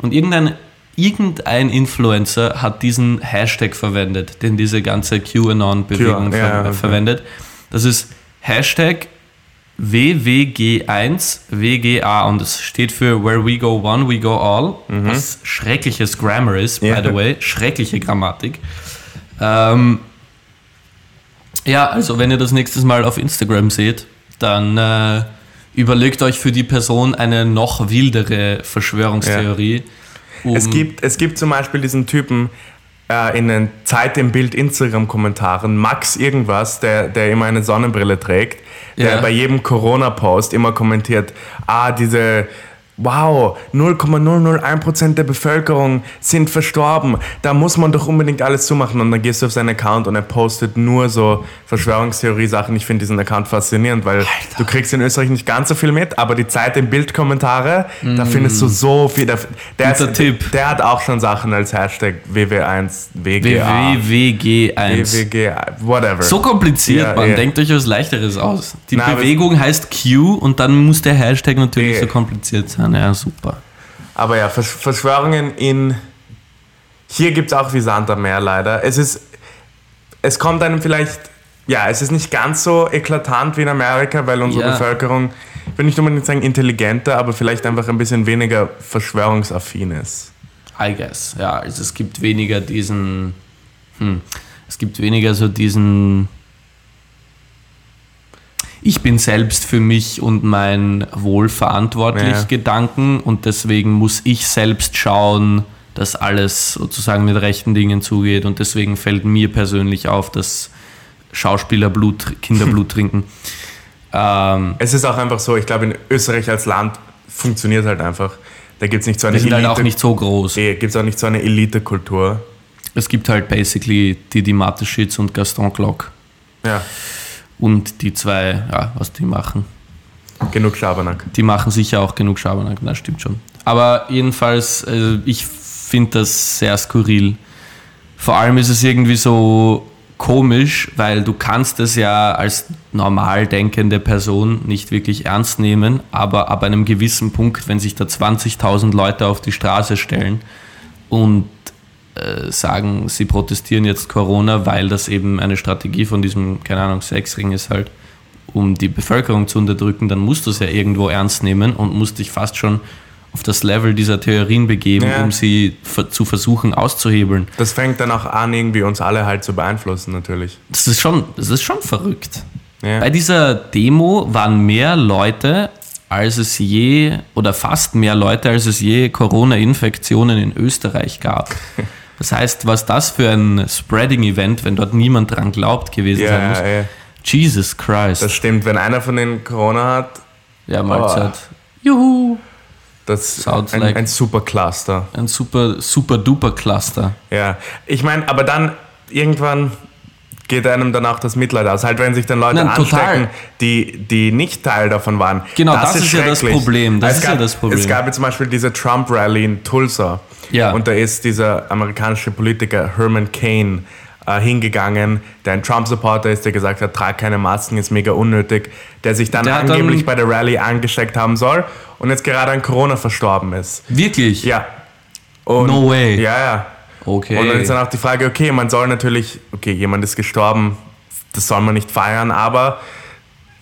und irgendein, irgendein Influencer hat diesen Hashtag verwendet, den diese ganze QAnon-Bewegung Q- ja, ver okay. verwendet. Das ist Hashtag WWG1WGA und das steht für Where We Go One, We Go All, was schreckliches Grammar ist, by Ja. the way, schreckliche Grammatik. Ähm, ja, also wenn ihr das nächstes Mal auf Instagram seht, dann äh, überlegt euch für die Person eine noch wildere Verschwörungstheorie. Um, Es gibt, es gibt zum Beispiel diesen Typen äh, in den Zeit im Bild Instagram-Kommentaren, Max irgendwas, der, der immer eine Sonnenbrille trägt, der Ja. bei jedem Corona-Post immer kommentiert, ah, diese, wow, 0,001% der Bevölkerung sind verstorben, da muss man doch unbedingt alles zumachen. Und dann gehst du auf seinen Account und er postet nur so Verschwörungstheorie-Sachen. Ich finde diesen Account faszinierend, weil du kriegst in Österreich nicht ganz so viel mit, aber die Zeit im Bild-Kommentare, da findest du so viel. Der, der, Mm. Guter Tipp. der hat auch schon Sachen als Hashtag WW1, WGA, WWG1. WWG, whatever. So kompliziert, Ja, man. ja. Denkt euch was Leichteres aus. Die Na, Bewegung heißt Q und dann muss der Hashtag natürlich Ja. so kompliziert sein. Ja, super. Aber ja, Versch Verschwörungen in. Hier gibt es auch wie Sand am Meer leider. Es ist. Es kommt einem vielleicht. Ja, es ist nicht ganz so eklatant wie in Amerika, weil unsere Ja. Bevölkerung, ich will nicht unbedingt sagen intelligenter, aber vielleicht einfach ein bisschen weniger verschwörungsaffin ist. I guess. Ja, also es gibt weniger diesen. Hm, es gibt weniger so diesen. Ich bin selbst für mich und mein Wohl verantwortlich Ja. Gedanken und deswegen muss ich selbst schauen, dass alles sozusagen mit rechten Dingen zugeht und deswegen fällt mir persönlich auf, dass Schauspieler Blut, Kinderblut trinken. Ähm, Es ist auch einfach so, ich glaube, in Österreich als Land funktioniert halt einfach. Da gibt es nicht so eine wir sind halt auch nicht so groß. Gibt es auch nicht so eine Elite-Kultur. Es gibt halt basically Didi Mateschitz und Gaston Glock. Ja, Und die zwei, ja, was die machen. genug Schabernack. Die machen sicher auch genug Schabernack, das stimmt schon. Aber jedenfalls, äh, ich finde das sehr skurril. Vor allem ist es irgendwie so komisch, weil du kannst es ja als normal denkende Person nicht wirklich ernst nehmen, aber ab einem gewissen Punkt, wenn sich da 20.000 Leute auf die Straße stellen und sagen, sie protestieren jetzt Corona, weil das eben eine Strategie von diesem, keine Ahnung, Sexring ist halt, um die Bevölkerung zu unterdrücken, dann musst du es ja irgendwo ernst nehmen und musst dich fast schon auf das Level dieser Theorien begeben, Ja. um sie zu versuchen auszuhebeln. Das fängt dann auch an, irgendwie uns alle halt zu beeinflussen, natürlich. Das ist schon, das ist schon verrückt. Ja. Bei dieser Demo waren mehr Leute, als es je, oder fast mehr Leute, als es je Corona-Infektionen in Österreich gab. Das heißt, was das für ein Spreading-Event, wenn dort niemand dran glaubt, gewesen Ja, sein muss. ja. Jesus Christ. Das stimmt, wenn einer von den Corona hat, ja, Mahlzeit. Oh. Juhu. das ist Sounds ein, like- ein super Cluster. Ein super, super duper Cluster. Ja, ich meine, aber dann irgendwann geht einem dann auch das Mitleid aus. Halt, wenn sich dann Leute Nein, total. anstecken, die, die nicht Teil davon waren. Genau, das ist ja das. Problem. Das es ist gab, ja das Problem. Es gab jetzt zum Beispiel diese Trump-Rally in Tulsa. Ja. Und da ist dieser amerikanische Politiker Herman Cain äh, hingegangen, der ein Trump-Supporter ist, der gesagt hat, trag keine Masken, ist mega unnötig, der sich dann Der angeblich dann- bei der Rally angesteckt haben soll und jetzt gerade an Corona verstorben ist. Wirklich? Ja. Und, No way. Ja, ja. Okay. Und dann ist dann auch die Frage, okay, man soll natürlich, okay, jemand ist gestorben, das soll man nicht feiern, aber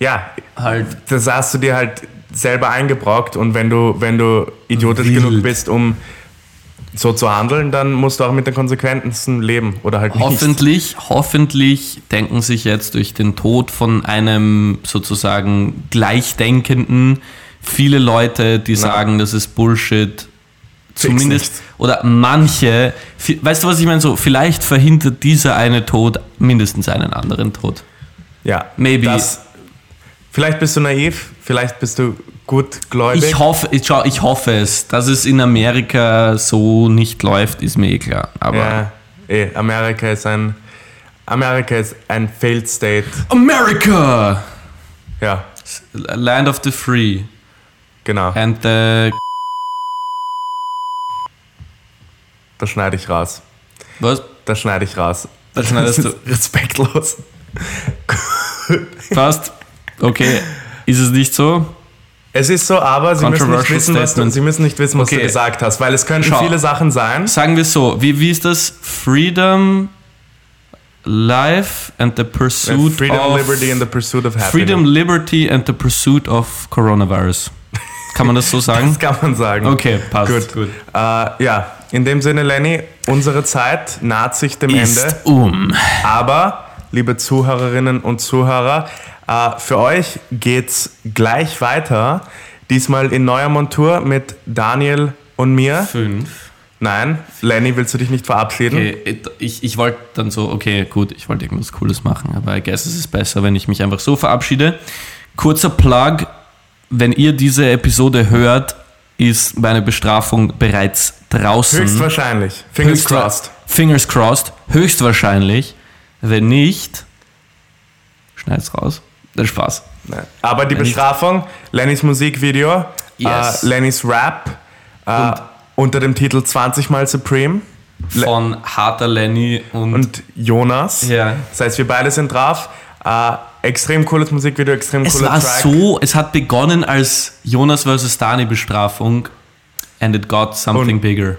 ja, halt das hast du dir halt selber eingebrockt und wenn du, wenn du idiotisch Wild. genug bist, um so zu handeln, dann musst du auch mit den Konsequenzen leben oder halt nicht. Hoffentlich, hoffentlich denken sich jetzt durch den Tod von einem sozusagen Gleichdenkenden viele Leute, die sagen, das ist Bullshit. Zumindest, oder manche, weißt du, was ich meine? So, vielleicht verhindert dieser eine Tod mindestens einen anderen Tod. Ja, Maybe. Das, vielleicht bist du naiv, vielleicht bist du gutgläubig. Ich hoffe, ich, schau, ich hoffe es. Dass es in Amerika so nicht läuft, ist mir eh klar. Aber ja, eh, Amerika ist ein Amerika ist ein failed state. America! Ja, Land of the free. genau. And the. Das schneide ich raus. Was? Das schneide ich raus. Das schneidest du. Respektlos. Passt. Okay. Ist es nicht so? Es ist so, aber Sie müssen, nicht wissen, was du. Sie müssen nicht wissen, was Okay. du gesagt hast, weil es könnten Schau. viele Sachen sein. Sagen wir es so. Wie, wie ist das? Freedom, Life and the pursuit Freedom, of. Liberty and the Pursuit of Happiness. Freedom, Liberty and the pursuit of Coronavirus. Kann man das so sagen? Das kann man sagen. Okay, passt. Gut. Gut. Äh, ja, in dem Sinne, Lenny, unsere Zeit naht sich dem Ist Ende. um. Aber, liebe Zuhörerinnen und Zuhörer, äh, für euch geht's gleich weiter. Diesmal in neuer Montur mit Daniel und mir. Fünf. Nein, Lenny, willst du dich nicht verabschieden? Okay, ich, ich wollte dann so, okay, gut, ich wollte irgendwas Cooles machen, aber I guess es ist besser, wenn ich mich einfach so verabschiede. Kurzer Plug, wenn ihr diese Episode hört, ist meine Bestrafung bereits draußen. Höchstwahrscheinlich. Fingers Höchstwa- crossed. Fingers crossed. Höchstwahrscheinlich. Wenn nicht, schneid's raus. Das Spaß. Nein. Aber die Bestrafung, Lennys Musikvideo, Yes. äh, Lennys Rap äh, unter dem Titel 20 Mal Supreme Von harter Lenny und, und Jonas. Ja. Das heißt, wir beide sind drauf. Äh, extrem cooles Musikvideo, extrem es cooler war Track. so, es hat begonnen als Jonas vs. Dani Bestrafung and it got something Und- bigger.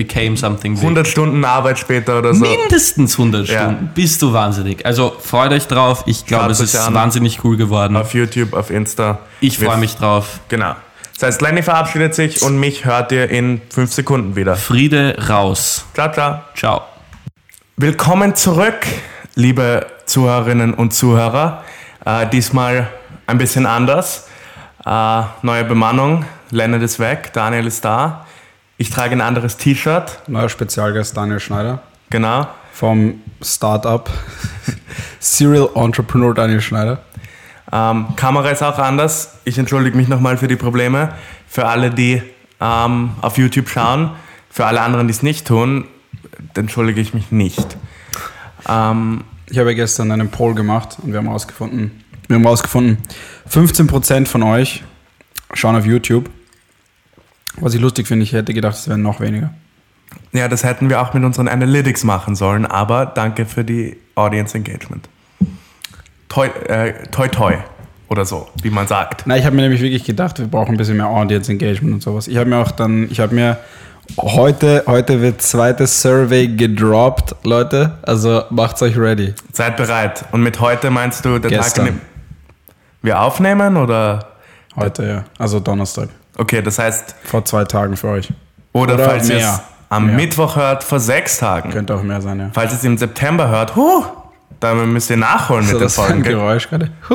Became something big. 100 Stunden Arbeit später oder so. Mindestens 100 Ja. Stunden. Bist du wahnsinnig. Also freut euch drauf. Ich glaube, es ist an. wahnsinnig cool geworden. Auf YouTube, auf Insta. Ich freue mich drauf. Genau. Das heißt, Lenny verabschiedet sich und mich hört ihr in 5 Sekunden wieder. Friede raus. Ciao, ciao. Ciao. Willkommen zurück, liebe Zuhörerinnen und Zuhörer. Äh, diesmal ein bisschen anders. Äh, neue Bemannung. Leonard ist weg, Daniel ist da. Ich trage ein anderes T-Shirt. Neuer Spezialgast Daniel Schneider Genau. vom Startup Serial Entrepreneur Daniel Schneider. Ähm, Kamera ist auch anders. Ich entschuldige mich nochmal für die Probleme. Für alle, die ähm, auf YouTube schauen. Für alle anderen, die es nicht tun, entschuldige ich mich nicht. Ähm, Ich habe gestern einen Poll gemacht und wir haben herausgefunden, wir haben herausgefunden, 15% von euch schauen auf YouTube. Was ich lustig finde, ich hätte gedacht, es wären noch weniger. ja, das hätten wir auch mit unseren Analytics machen sollen, aber danke für die Audience Engagement. Toi, äh, toi, toi oder so, wie man sagt. Na, ich habe mir nämlich wirklich gedacht, wir brauchen ein bisschen mehr Audience Engagement und sowas. Ich habe mir auch dann, ich habe mir heute, heute wird zweites Survey gedroppt, Leute. Also macht's euch ready. Seid bereit. Und mit heute meinst du der Gestern. Tag, dem wir aufnehmen oder? Heute, ja. Also Donnerstag. Okay, das heißt, Vor zwei Tagen für euch. oder, Oder falls ihr es mehr. am Mehr. Mittwoch hört, vor sechs Tagen. Könnte auch mehr sein, ja. Falls ihr es im September hört, huh, dann müsst ihr nachholen mit So, den das ist Folgen. ein? Geräusch gerade. Huh,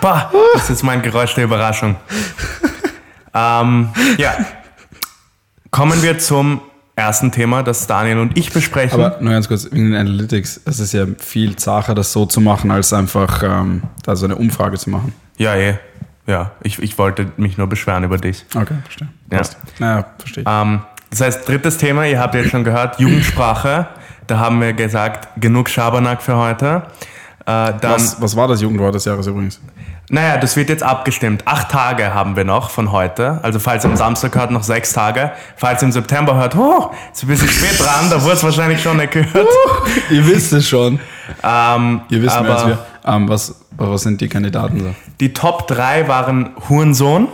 bah, das ist mein Geräusch der Überraschung. ähm, ja. Kommen wir zum ersten Thema, das Daniel und ich besprechen. Aber nur ganz kurz, in den Analytics, es ist ja viel zacher, das so zu machen, als einfach ähm, da so eine Umfrage zu machen. ja, eh. Ja, ich, ich wollte mich nur beschweren über dich. Okay, verstehe. Ja. Passt. Naja, verstehe. Ähm, das heißt, drittes Thema, ihr habt jetzt schon gehört, Jugendsprache. Da haben wir gesagt, genug Schabernack für heute. Äh, Was, was war das Jugendwort des Jahres übrigens? Naja, das wird jetzt abgestimmt. Acht Tage haben wir noch von heute. Also falls ihr am Samstag hört, noch sechs Tage. Falls ihr im September hört, oh, ist ein bisschen spät dran, da wurde es wahrscheinlich schon nicht gehört. Ihr wisst es schon. Ähm, Ihr wisst mehr als aber wir. Ähm, was, was sind die Kandidaten so? die Top 3 waren Hurensohn.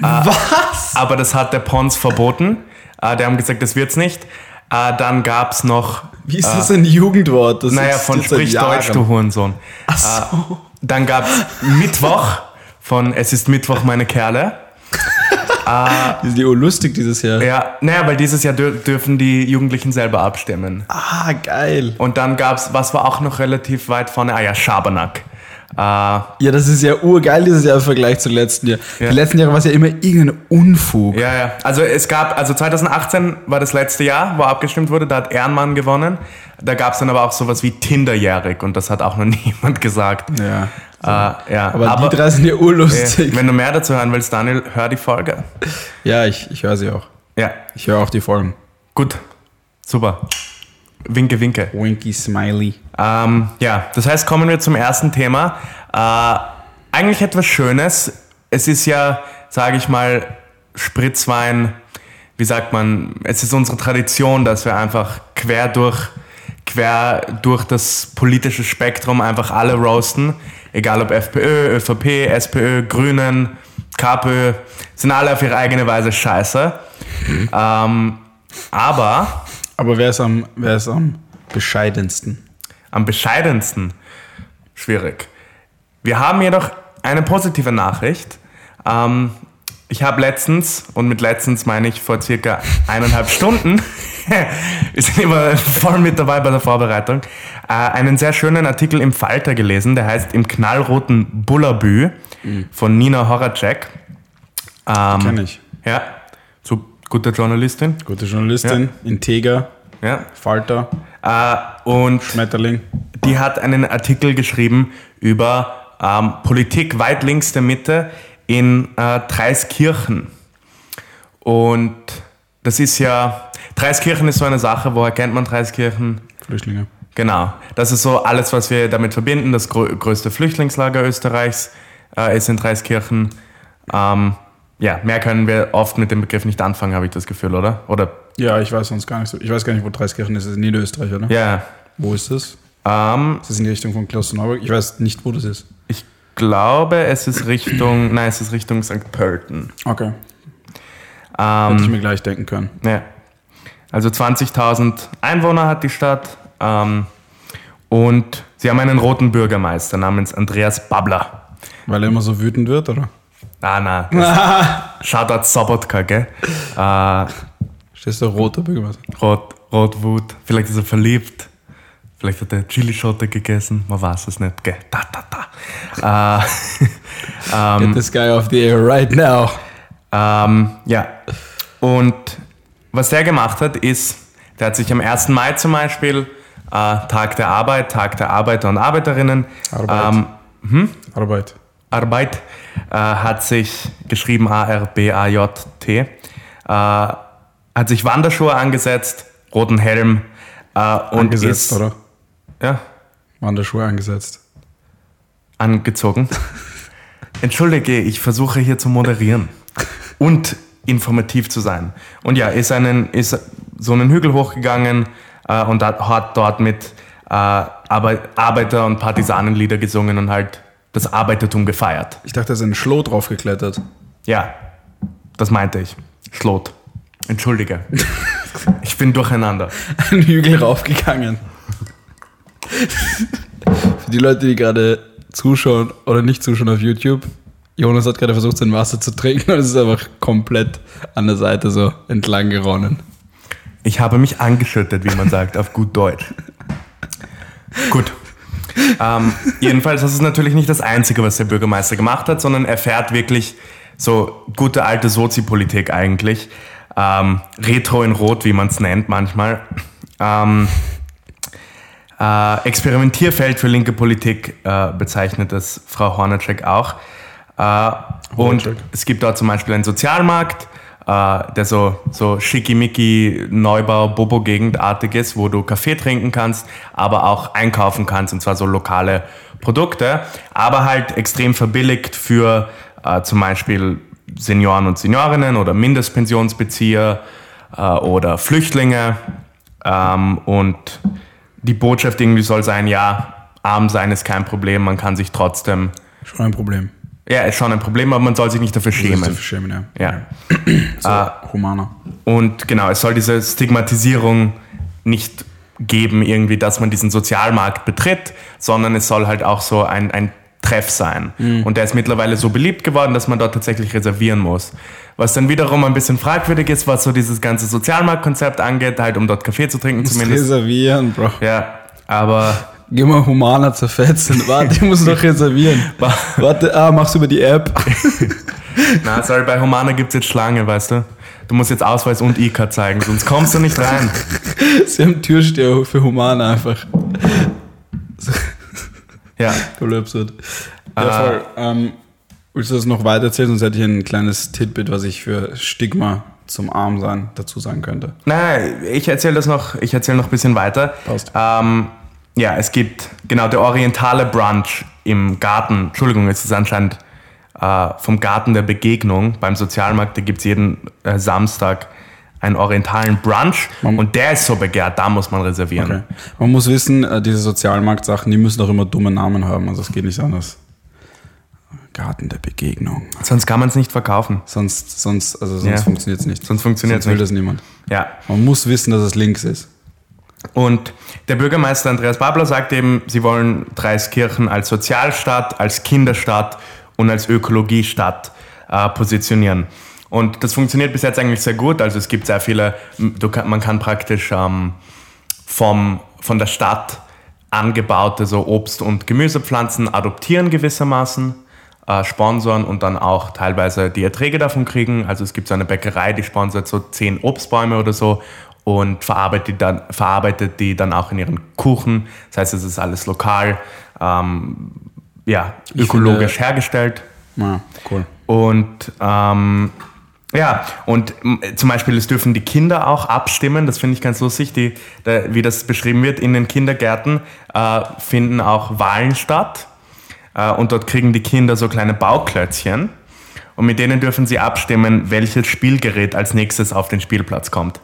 Was? aber das hat der Pons verboten. Äh, die haben gesagt, das wird's nicht. Äh, dann gab's noch, Wie ist das ein Jugendwort? Das naja, von Sprich Deutsch, du Hurensohn. Ach so. Dann gab's Mittwoch von Es ist Mittwoch, meine Kerle. Die sind die urlustig dieses Jahr. Ja, naja, weil dieses Jahr dür dürfen die Jugendlichen selber abstimmen. Ah, geil. Und dann gab's, was war auch noch relativ weit vorne? Ah ja, Schabernack. Äh, Ja, das ist ja urgeil dieses Jahr im Vergleich zum letzten Jahr. Ja. Die letzten Jahre war es ja immer irgendein Unfug. Ja, ja. Also es gab, also 2018 war das letzte Jahr, wo abgestimmt wurde, da hat Ehrenmann gewonnen. Da gab es dann aber auch sowas wie Tinderjährig und das hat auch noch niemand gesagt. Ja. Äh, ja. Aber, die drei sind ja äh, urlustig. wenn du mehr dazu hören willst, Daniel, hör die Folge. Ja, ich, ich höre sie auch. Ja, Ich höre auch die Folgen. gut. Super. Winke, winke. Winky Smiley. Ähm, ja, das heißt, kommen wir zum ersten Thema. Äh, eigentlich etwas Schönes. Es ist ja, sage ich mal, Spritzwein, wie sagt man, es ist unsere Tradition, dass wir einfach quer durch, quer durch das politische Spektrum einfach alle roasten. Egal ob FPÖ, ÖVP, SPÖ, Grünen, KPÖ, sind alle auf ihre eigene Weise scheiße. Ähm, aber Aber wer ist am, wer ist am bescheidensten? Am bescheidensten schwierig. Wir haben jedoch eine positive Nachricht. Ähm, ich habe letztens, und mit letztens meine ich vor circa eineinhalb Stunden, wir sind immer voll mit dabei bei der Vorbereitung, äh, einen sehr schönen Artikel im Falter gelesen, der heißt Im knallroten Bullabü von Nina Horacek. Ähm, Kenn ich. Ja, so gute Journalistin. Gute Journalistin, integer, Ja. Falter, und Schmetterling. die hat einen Artikel geschrieben über ähm, Politik weit links der Mitte in äh, Dreiskirchen. Und das ist ja, Dreiskirchen ist so eine Sache, woher kennt man Dreiskirchen? Flüchtlinge. Genau, das ist so alles, was wir damit verbinden. Das grö größte Flüchtlingslager Österreichs äh, ist in Dreiskirchen. Ähm, ja, mehr können wir oft mit dem Begriff nicht anfangen, habe ich das Gefühl, oder? Oder, Ja, ich weiß sonst gar nicht so. Ich weiß gar nicht, wo Dreiskirchen ist. Das ist in Niederösterreich, oder? ja, Wo ist das? ähm, Ist das in die Richtung von Klosterneuburg? Ich weiß nicht, wo das ist. Ich glaube, es ist Richtung, nein, es ist Richtung St. Pölten. Okay. Hätte ich Ähm, mir gleich denken können. ja. Also 20.000 Einwohner hat die Stadt ähm, und sie haben einen roten Bürgermeister namens Andreas Babler. Weil er immer so wütend wird, oder? Na, das Shoutout Sobotka, gell? Äh, Stehst du roter Bürgermeister? Rot, Rotwut, vielleicht ist er verliebt. Vielleicht hat er Chilischote gegessen, man weiß es nicht, gell? Da, da, da. Äh, Get this guy off the air right now. Ähm, ja. Und was der gemacht hat, ist, der hat sich am 1. Mai zum Beispiel, äh, Tag der Arbeit, Tag der Arbeiter und Arbeiterinnen, Arbeit. ähm, Arbeit. Arbeit, äh, hat sich geschrieben A-R-B-A-J-T, äh, hat sich Wanderschuhe angesetzt, roten Helm äh, und Angesetzt, ist, oder? Ja, Wanderschuhe angesetzt. angezogen. Entschuldige, ich versuche hier zu moderieren und informativ zu sein. Und ja, ist, einen, ist so einen Hügel hochgegangen äh, und hat, hat dort mit äh, Arbeit, Arbeiter- und Partisanenlieder gesungen und halt das Arbeitertum gefeiert. Ich dachte, er ist in einen Schloh draufgeklettert. Ja, das meinte ich. Schlot. Entschuldige. Ich bin durcheinander. Einen Hügel raufgegangen. Für die Leute, die gerade zuschauen oder nicht zuschauen auf YouTube, Jonas hat gerade versucht, sein Wasser zu trinken und es ist einfach komplett an der Seite so entlang geronnen. Ich habe mich angeschüttet, wie man sagt, auf gut Deutsch. Gut. Ähm, jedenfalls, das ist natürlich nicht das Einzige, was der Bürgermeister gemacht hat, sondern er fährt wirklich so gute alte Sozipolitik eigentlich. Ähm, Retro in Rot, wie man es nennt manchmal. Ähm, äh, Experimentierfeld für linke Politik äh, bezeichnet das Frau Hornacek auch. Äh, und Hornacek. es gibt dort zum Beispiel einen Sozialmarkt, der so, so schickimicki Neubau, Bobo-Gegend-artig ist, wo du Kaffee trinken kannst, aber auch einkaufen kannst, und zwar so lokale Produkte, aber halt extrem verbilligt für äh, zum Beispiel Senioren und Seniorinnen oder Mindestpensionsbezieher äh, oder Flüchtlinge. Ähm, und die Botschaft irgendwie soll sein, ja, arm sein ist kein Problem, man kann sich trotzdem, Schon ein Problem. Ja, ist schon ein Problem, aber man soll sich nicht dafür schämen. dafür schämen, ja. Ja. So, humaner. Und genau, es soll diese Stigmatisierung nicht geben, irgendwie, dass man diesen Sozialmarkt betritt, sondern es soll halt auch so ein, ein Treff sein. Und der ist mittlerweile so beliebt geworden, dass man dort tatsächlich reservieren muss. Was dann wiederum ein bisschen fragwürdig ist, was so dieses ganze Sozialmarktkonzept angeht, halt um dort Kaffee zu trinken zumindest. reservieren, Bro. Ja, aber Geh mal humaner zerfetzen. Warte, ich muss noch reservieren. Warte, ah, mach's über die App. na, sorry, bei Humana gibt's jetzt Schlange, weißt du? Du musst jetzt Ausweis und IK zeigen, sonst kommst du nicht rein. Sie haben Türsteher für Humaner einfach. Ja, Voll absurd. Ja, Ah. voll. Ähm, willst du das noch weiter erzählen? Sonst hätte ich ein kleines Titbit, was ich für Stigma zum Armsein dazu sagen könnte. Nein, ich erzähle das noch, ich erzähle noch ein bisschen weiter. Passt. Ähm, ja, es gibt genau der orientale Brunch im Garten. Entschuldigung, es ist anscheinend äh, vom Garten der Begegnung beim Sozialmarkt. Da gibt es jeden äh, Samstag einen orientalen Brunch Man- und der ist so begehrt, da muss man reservieren. Okay. Man muss wissen, äh, diese Sozialmarktsachen, die müssen auch immer dumme Namen haben. Also es geht nicht anders. Garten der Begegnung. Sonst kann man es nicht verkaufen. Sonst, sonst, also sonst Ja. funktioniert es nicht. Sonst funktioniert's sonst will nicht. das niemand. Ja. Man muss wissen, dass es links ist. Und der Bürgermeister Andreas Babler sagt eben, sie wollen Dreiskirchen als Sozialstadt, als Kinderstadt und als Ökologiestadt äh, positionieren. Und das funktioniert bis jetzt eigentlich sehr gut. Also es gibt sehr viele, kann, man kann praktisch ähm, vom, von der Stadt angebaute so Obst- und Gemüsepflanzen adoptieren gewissermaßen, äh, sponsern und dann auch teilweise die Erträge davon kriegen. Also es gibt so eine Bäckerei, die sponsert so zehn Obstbäume oder so und verarbeitet die dann, verarbeitet die dann auch in ihren Kuchen. Das heißt, es ist alles lokal, ähm, ja, ökologisch finde- hergestellt. Ja, cool. Und ähm, ja, und zum Beispiel, es dürfen die Kinder auch abstimmen, das finde ich ganz lustig, die, da, wie das beschrieben wird, in den Kindergärten äh, finden auch Wahlen statt äh, und dort kriegen die Kinder so kleine Bauklötzchen und mit denen dürfen sie abstimmen, welches Spielgerät als nächstes auf den Spielplatz kommt.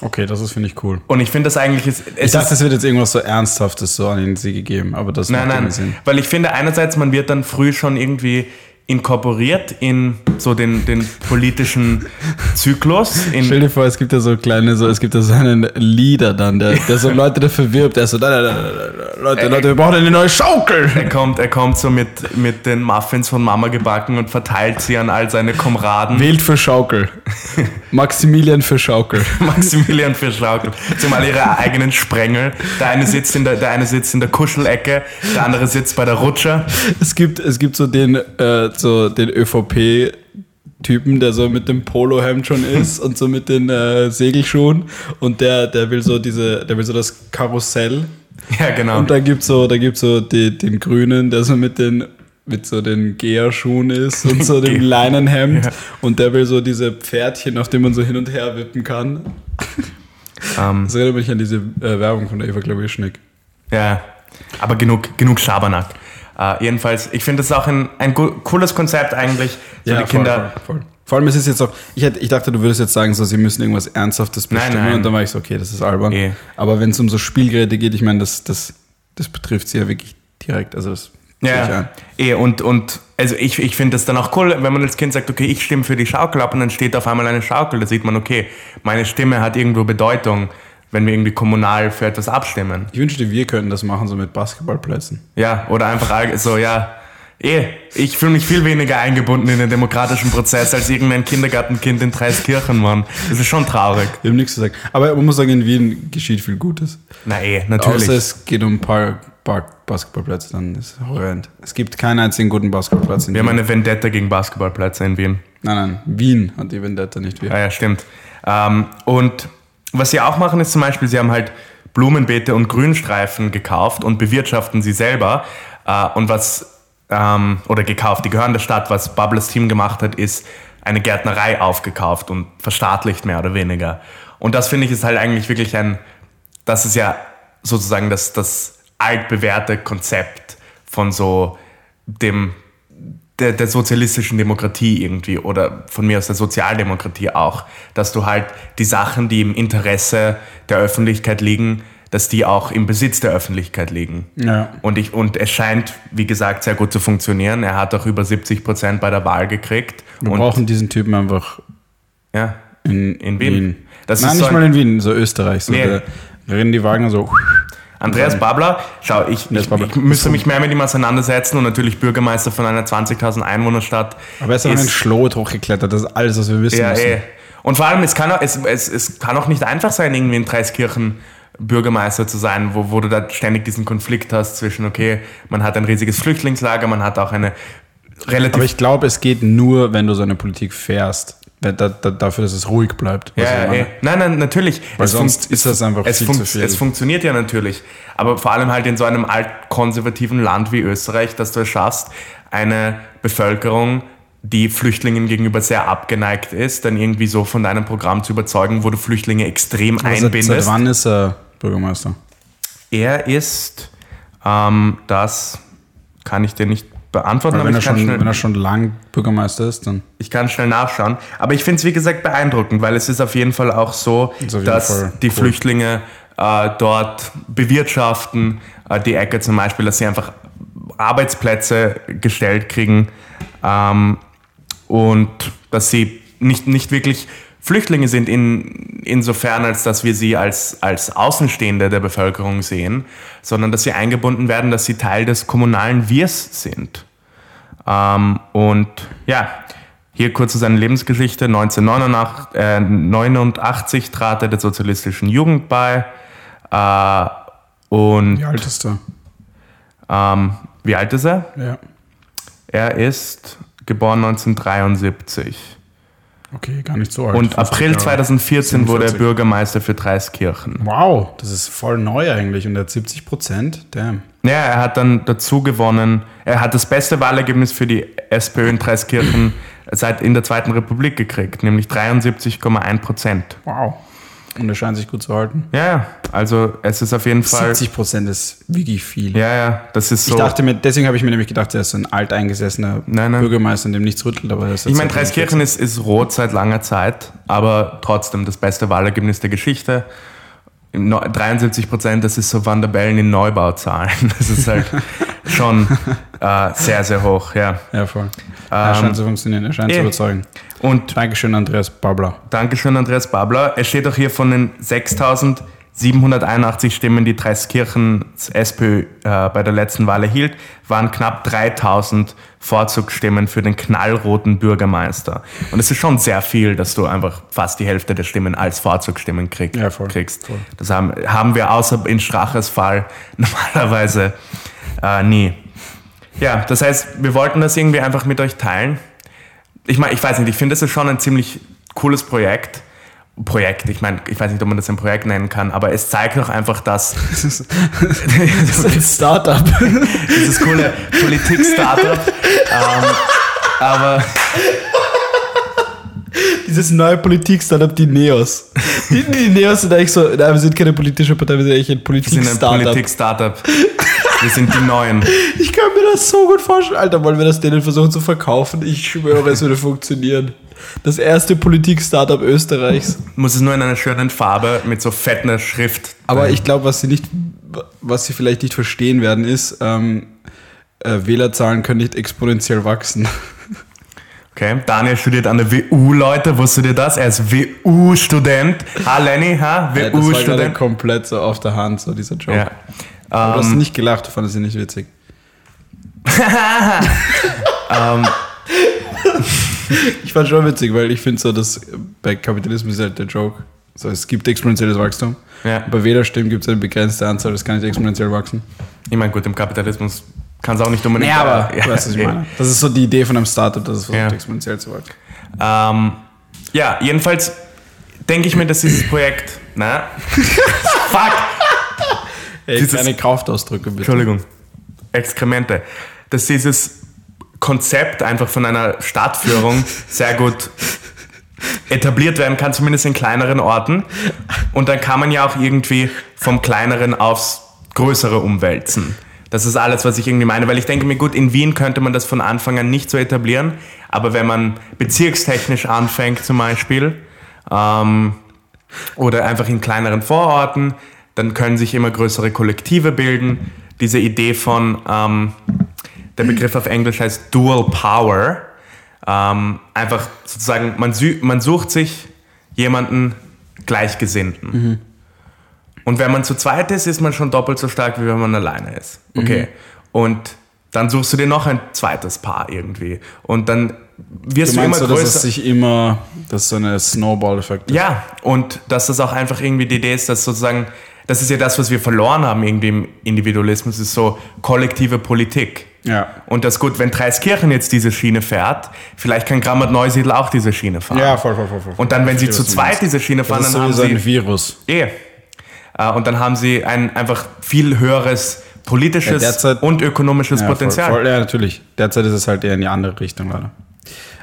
Okay, das ist, finde ich cool. Und ich finde das eigentlich, ist, es Ich dachte, es wird jetzt irgendwas so Ernsthaftes so an sie gegeben, aber das Nein, macht nein, Sinn. weil ich finde einerseits, man wird dann früh schon irgendwie inkorporiert in so den, den politischen Zyklus. Stell dir vor, es gibt ja so kleine, so, es gibt ja so einen Leader dann, der, der so Leute dafür wirbt, der so, "Da, da, da, da, da, Leute, Leute, wir brauchen eine neue Schaukel. Er kommt, er kommt so mit, mit den Muffins von Mama gebacken und verteilt sie an all seine Kameraden. Wählt für Schaukel. Maximilian für Schaukel. Maximilian für Schaukel. Zumal ihre eigenen Sprengel. Der eine sitzt in der, der eine sitzt in der Kuschelecke, der andere sitzt bei der Rutsche. Es gibt, es gibt so den, äh, so den ÖVP-Typen, der so mit dem Polohemd schon ist und so mit den äh, Segelschuhen und der, der will so diese, der will so das Karussell Ja, genau. Und dann gibt's so, da gibt's so die, den Grünen, der so mit den mit so den Gear-Schuhen ist und so dem Leinenhemd Ja. und der will so diese Pferdchen, auf denen man so hin und her wippen kann. Ähm, Das erinnert mich an diese äh, Werbung von der Eva Klawischnik. ja, aber genug, genug Schabernack. Äh, jedenfalls, ich finde das auch ein, ein cooles Konzept eigentlich. So die Kinder. voll, voll. Vor allem ist es jetzt auch, ich, hätte, ich dachte, du würdest jetzt sagen, so, sie müssen irgendwas Ernsthaftes Nein, bestimmen nein. und dann war ich so, okay, das ist albern. Eh. Aber wenn es um so Spielgeräte geht, ich meine, das, das, das betrifft sie ja wirklich direkt. Also das Ja, eh, und, und also ich, ich finde das dann auch cool, wenn man als Kind sagt, okay, ich stimme für die Schaukel ab und dann steht auf einmal eine Schaukel, da sieht man, okay, meine Stimme hat irgendwo Bedeutung, wenn wir irgendwie kommunal für etwas abstimmen. Ich wünschte, wir könnten das machen, so mit Basketballplätzen. Ja, oder einfach so, ja, Eh, ich fühle mich viel weniger eingebunden in den demokratischen Prozess als irgendein Kindergartenkind in Dreiskirchen, Mann. Das ist schon traurig. Wir haben nichts zu sagen. Aber man muss sagen, in Wien geschieht viel Gutes. Na eh, natürlich. Außer es geht um ein paar, paar Basketballplätze, dann ist es horrend. Es gibt keinen einzigen guten Basketballplatz in Wir Wien. haben eine Vendetta gegen Basketballplätze in Wien. nein, nein, Wien hat die Vendetta, nicht wir. Ah ja, stimmt. Ähm, und was sie auch machen, ist zum Beispiel, sie haben halt Blumenbeete und Grünstreifen gekauft und bewirtschaften sie selber. Äh, und was, ähm, oder gekauft, die gehören der Stadt. Was Bubbles Team gemacht hat, ist eine Gärtnerei aufgekauft und verstaatlicht, mehr oder weniger. Und das finde ich ist halt eigentlich wirklich ein, das ist ja sozusagen das, das altbewährte Konzept von so dem der, der sozialistischen Demokratie irgendwie oder von mir aus der Sozialdemokratie auch, dass du halt die Sachen, die im Interesse der Öffentlichkeit liegen, dass die auch im Besitz der Öffentlichkeit liegen. Ja. Und, ich, und es scheint, wie gesagt, sehr gut zu funktionieren. Er hat auch über 70 Prozent bei der Wahl gekriegt. Wir und, brauchen diesen Typen einfach ja, in, In Wien. Das Nein, nicht so mal in Wien, so Österreich. So Nee. da rennen die Wagner so. Andreas Babler, schau, ich, ich, ich müsste mich mehr mit ihm auseinandersetzen und natürlich Bürgermeister von einer 20.000 Einwohnerstadt. Aber er ist auch ein Schlot hochgeklettert, das ist alles, was wir wissen Ja, müssen. eh. Und vor allem, es kann, auch, es, es, es kann auch nicht einfach sein, irgendwie in Dreiskirchen Bürgermeister zu sein, wo, wo du da ständig diesen Konflikt hast zwischen, okay, man hat ein riesiges Flüchtlingslager, man hat auch eine relativ... Aber ich glaube, es geht nur, wenn du so eine Politik fährst. Da, da, dafür, dass es ruhig bleibt. ja, ja, eh. Nein, nein, natürlich. Weil Es sonst ist das einfach es, viel zu viel. es funktioniert ja natürlich. Aber vor allem halt in so einem altkonservativen Land wie Österreich, dass du es schaffst, eine Bevölkerung, die Flüchtlingen gegenüber sehr abgeneigt ist, dann irgendwie so von deinem Programm zu überzeugen, wo du Flüchtlinge extrem Aber seit, einbindest. seit wann ist er Bürgermeister? Er ist, ähm, das kann ich dir nicht beantworten, aber wenn, er schon, schnell, wenn er schon lang Bürgermeister ist, dann. ich kann schnell nachschauen. Aber ich finde es, wie gesagt, beeindruckend, weil es ist auf jeden Fall auch so, dass die cool. Flüchtlinge äh, dort bewirtschaften, äh, die Ecke zum Beispiel, dass sie einfach Arbeitsplätze gestellt kriegen ähm, und dass sie nicht, nicht wirklich Flüchtlinge sind in, insofern, als dass wir sie als, als Außenstehende der Bevölkerung sehen, sondern dass sie eingebunden werden, dass sie Teil des kommunalen Wirs sind. Ähm, und ja, hier kurz zu seiner Lebensgeschichte. 1989 äh, 89 trat er der sozialistischen Jugend bei. Äh, und Wie alt ist er? ähm, wie alt ist er? Ja. Er ist geboren 1973. Okay, gar nicht so alt. Und 50 April Jahre. 2014 wurde er 47. Bürgermeister für Dreiskirchen. Wow, das ist voll neu eigentlich. Und er hat 70 Prozent. Damn. Ja, er hat dann dazu gewonnen. Er hat das beste Wahlergebnis für die SPÖ in Dreiskirchen seit in der Zweiten Republik gekriegt, nämlich 73,1 Prozent. Wow. Und er scheint sich gut zu halten. Ja, ja, also es ist auf jeden Fall. 70 Prozent ist wirklich viel. Ja, ja, das ist so. Ich dachte mir, deswegen habe ich mir nämlich gedacht, er ist so ein alteingesessener Nein, nein. Bürgermeister, in dem nichts rüttelt, aber er ist ich meine, seit Dreiskirchen ist, ist rot seit langer Zeit, aber trotzdem das beste Wahlergebnis der Geschichte. Im Neu- 73 Prozent, das ist so Van der Bellen in Neubauzahlen. Das ist halt schon äh, sehr, sehr hoch, ja. Ja, voll. er Ähm, scheint zu funktionieren, er scheint eh. zu überzeugen. Und Dankeschön, Andreas Babler. Dankeschön, Andreas Babler. Es steht auch hier von den 6.781 Stimmen, die Dreiskirchens SPÖ äh, bei der letzten Wahl erhielt, waren knapp 3.000 Vorzugsstimmen für den knallroten Bürgermeister. Und es ist schon sehr viel, dass du einfach fast die Hälfte der Stimmen als Vorzugsstimmen krieg, Ja, voll, kriegst. voll. Das haben, haben wir außer in Straches Fall normalerweise äh, nie. Ja, das heißt, wir wollten das irgendwie einfach mit euch teilen ich meine, ich weiß nicht, ich finde, das ist schon ein ziemlich cooles Projekt. Projekt, ich meine, ich weiß nicht, ob man das ein Projekt nennen kann, aber es zeigt doch einfach, dass ein Startup. dieses coole Politik-Startup, ähm, aber Dieses neue Politik-Startup, die Neos. Die, die Neos sind eigentlich so, nein, wir sind keine politische Partei, wir sind eigentlich ein wir sind ein Politik-Startup. Politik-Startup. Wir sind die Neuen. Ich kann mir das so gut vorstellen. Alter, wollen wir das denen versuchen zu verkaufen? Ich schwöre, es würde funktionieren. Das erste Politik-Startup Österreichs. Muss es nur in einer schönen Farbe mit so fetter Schrift. Aber ich glaube, was sie nicht, was sie vielleicht nicht verstehen werden, ist, ähm, äh, Wählerzahlen können nicht exponentiell wachsen. Okay, Daniel studiert an der WU, Leute. Wusstet ihr das? Er ist WU-Student. Ha, Lenny, ha? Ja, das war gerade WU-Student. komplett so auf der Hand, so dieser Joke. Ja. Aber du hast Ähm, nicht gelacht, du fandest ihn nicht witzig. Ich fand schon witzig, weil ich finde so, dass bei Kapitalismus ist halt der Joke. So, es gibt exponentielles Wachstum. Ja. Bei Wählerstimmen gibt es eine begrenzte Anzahl, das kann nicht exponentiell wachsen. Ich meine, gut, im Kapitalismus kann es auch nicht unbedingt. Ja, aber ja, weißt, was ich meine. Das ist so die Idee von einem Startup, dass es versucht, Ja. exponentiell zu wachsen. Ähm, ja, jedenfalls denke ich mir, dass dieses Projekt. Na? Fuck! Ey, Dieses- kleine Kraftausdrücke bitte. Entschuldigung. Exkremente. Dass dieses Konzept einfach von einer Stadtführung sehr gut etabliert werden kann, zumindest in kleineren Orten. Und dann kann man ja auch irgendwie vom Kleineren aufs Größere umwälzen. Das ist alles, was ich irgendwie meine, weil ich denke mir, gut, in Wien könnte man das von Anfang an nicht so etablieren, aber wenn man bezirkstechnisch anfängt zum Beispiel, ähm, oder einfach in kleineren Vororten, dann können sich immer größere Kollektive bilden. Diese Idee von, ähm, der Begriff auf Englisch heißt Dual Power, ähm, einfach sozusagen, man, man sucht sich jemanden Gleichgesinnten. Und wenn man zu zweit ist, ist man schon doppelt so stark, wie wenn man alleine ist. Okay. Und dann suchst du dir noch ein zweites Paar irgendwie. Und dann wirst Du du, immer so, dass es größer. sich immer, das ist so eine Snowball-Effekt? Ja, und dass das auch einfach irgendwie die Idee ist, dass sozusagen, das ist ja das, was wir verloren haben irgendwie im Individualismus, ist so kollektive Politik. Ja. Und das gut, wenn Dreiskirchen jetzt diese Schiene fährt, vielleicht kann Grammat Neusiedl auch diese Schiene fahren. Ja, voll, voll, voll, voll. Und dann, wenn sie zu zweit diese Schiene fahren, Das ist dann haben sowieso ein sie Virus. eh. Und dann haben sie ein einfach viel höheres politisches Ja, derzeit- und ökonomisches Ja, Potenzial. Voll, voll, ja, natürlich. Derzeit ist es halt eher in die andere Richtung leider.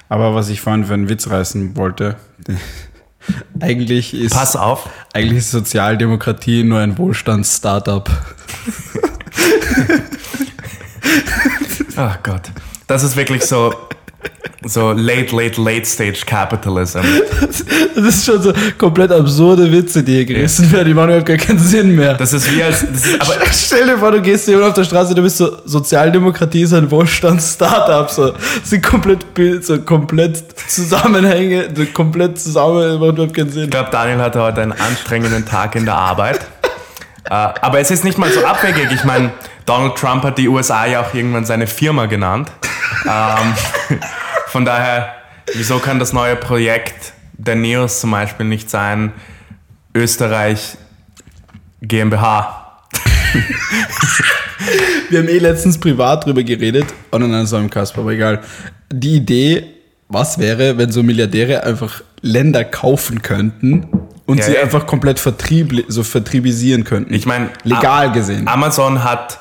Aber was ich vorhin für einen Witz reißen wollte, eigentlich ist, Pass auf. eigentlich ist Sozialdemokratie nur ein Wohlstands-Startup. Ach Gott. Das ist wirklich so, so late, late, late stage Capitalism. Das ist schon so komplett absurde Witze, die hier gerissen werden. Die machen überhaupt gar keinen Sinn mehr. Das ist wie als, ist, aber Stell dir vor, du gehst hier auf der Straße, du bist so, Sozialdemokratie ist ein Wohlstands-Startup. So. Das sind komplett, so komplett Zusammenhänge, komplett zusammen, macht überhaupt keinen Sinn. Ich glaube, Daniel hatte heute einen anstrengenden Tag in der Arbeit. Äh, aber es ist nicht mal so abwegig. Ich meine, Donald Trump hat die USA ja auch irgendwann seine Firma genannt. Ähm, von daher, wieso kann das neue Projekt der Neos zum Beispiel nicht sein Österreich GmbH? Wir haben eh letztens privat drüber geredet. Oh nein, nein, so im Kasper, aber egal. Die Idee, was wäre, wenn so Milliardäre einfach Länder kaufen könnten und Ja, sie ja. einfach komplett vertrieb, so vertriebisieren könnten? Ich meine, legal gesehen. Amazon hat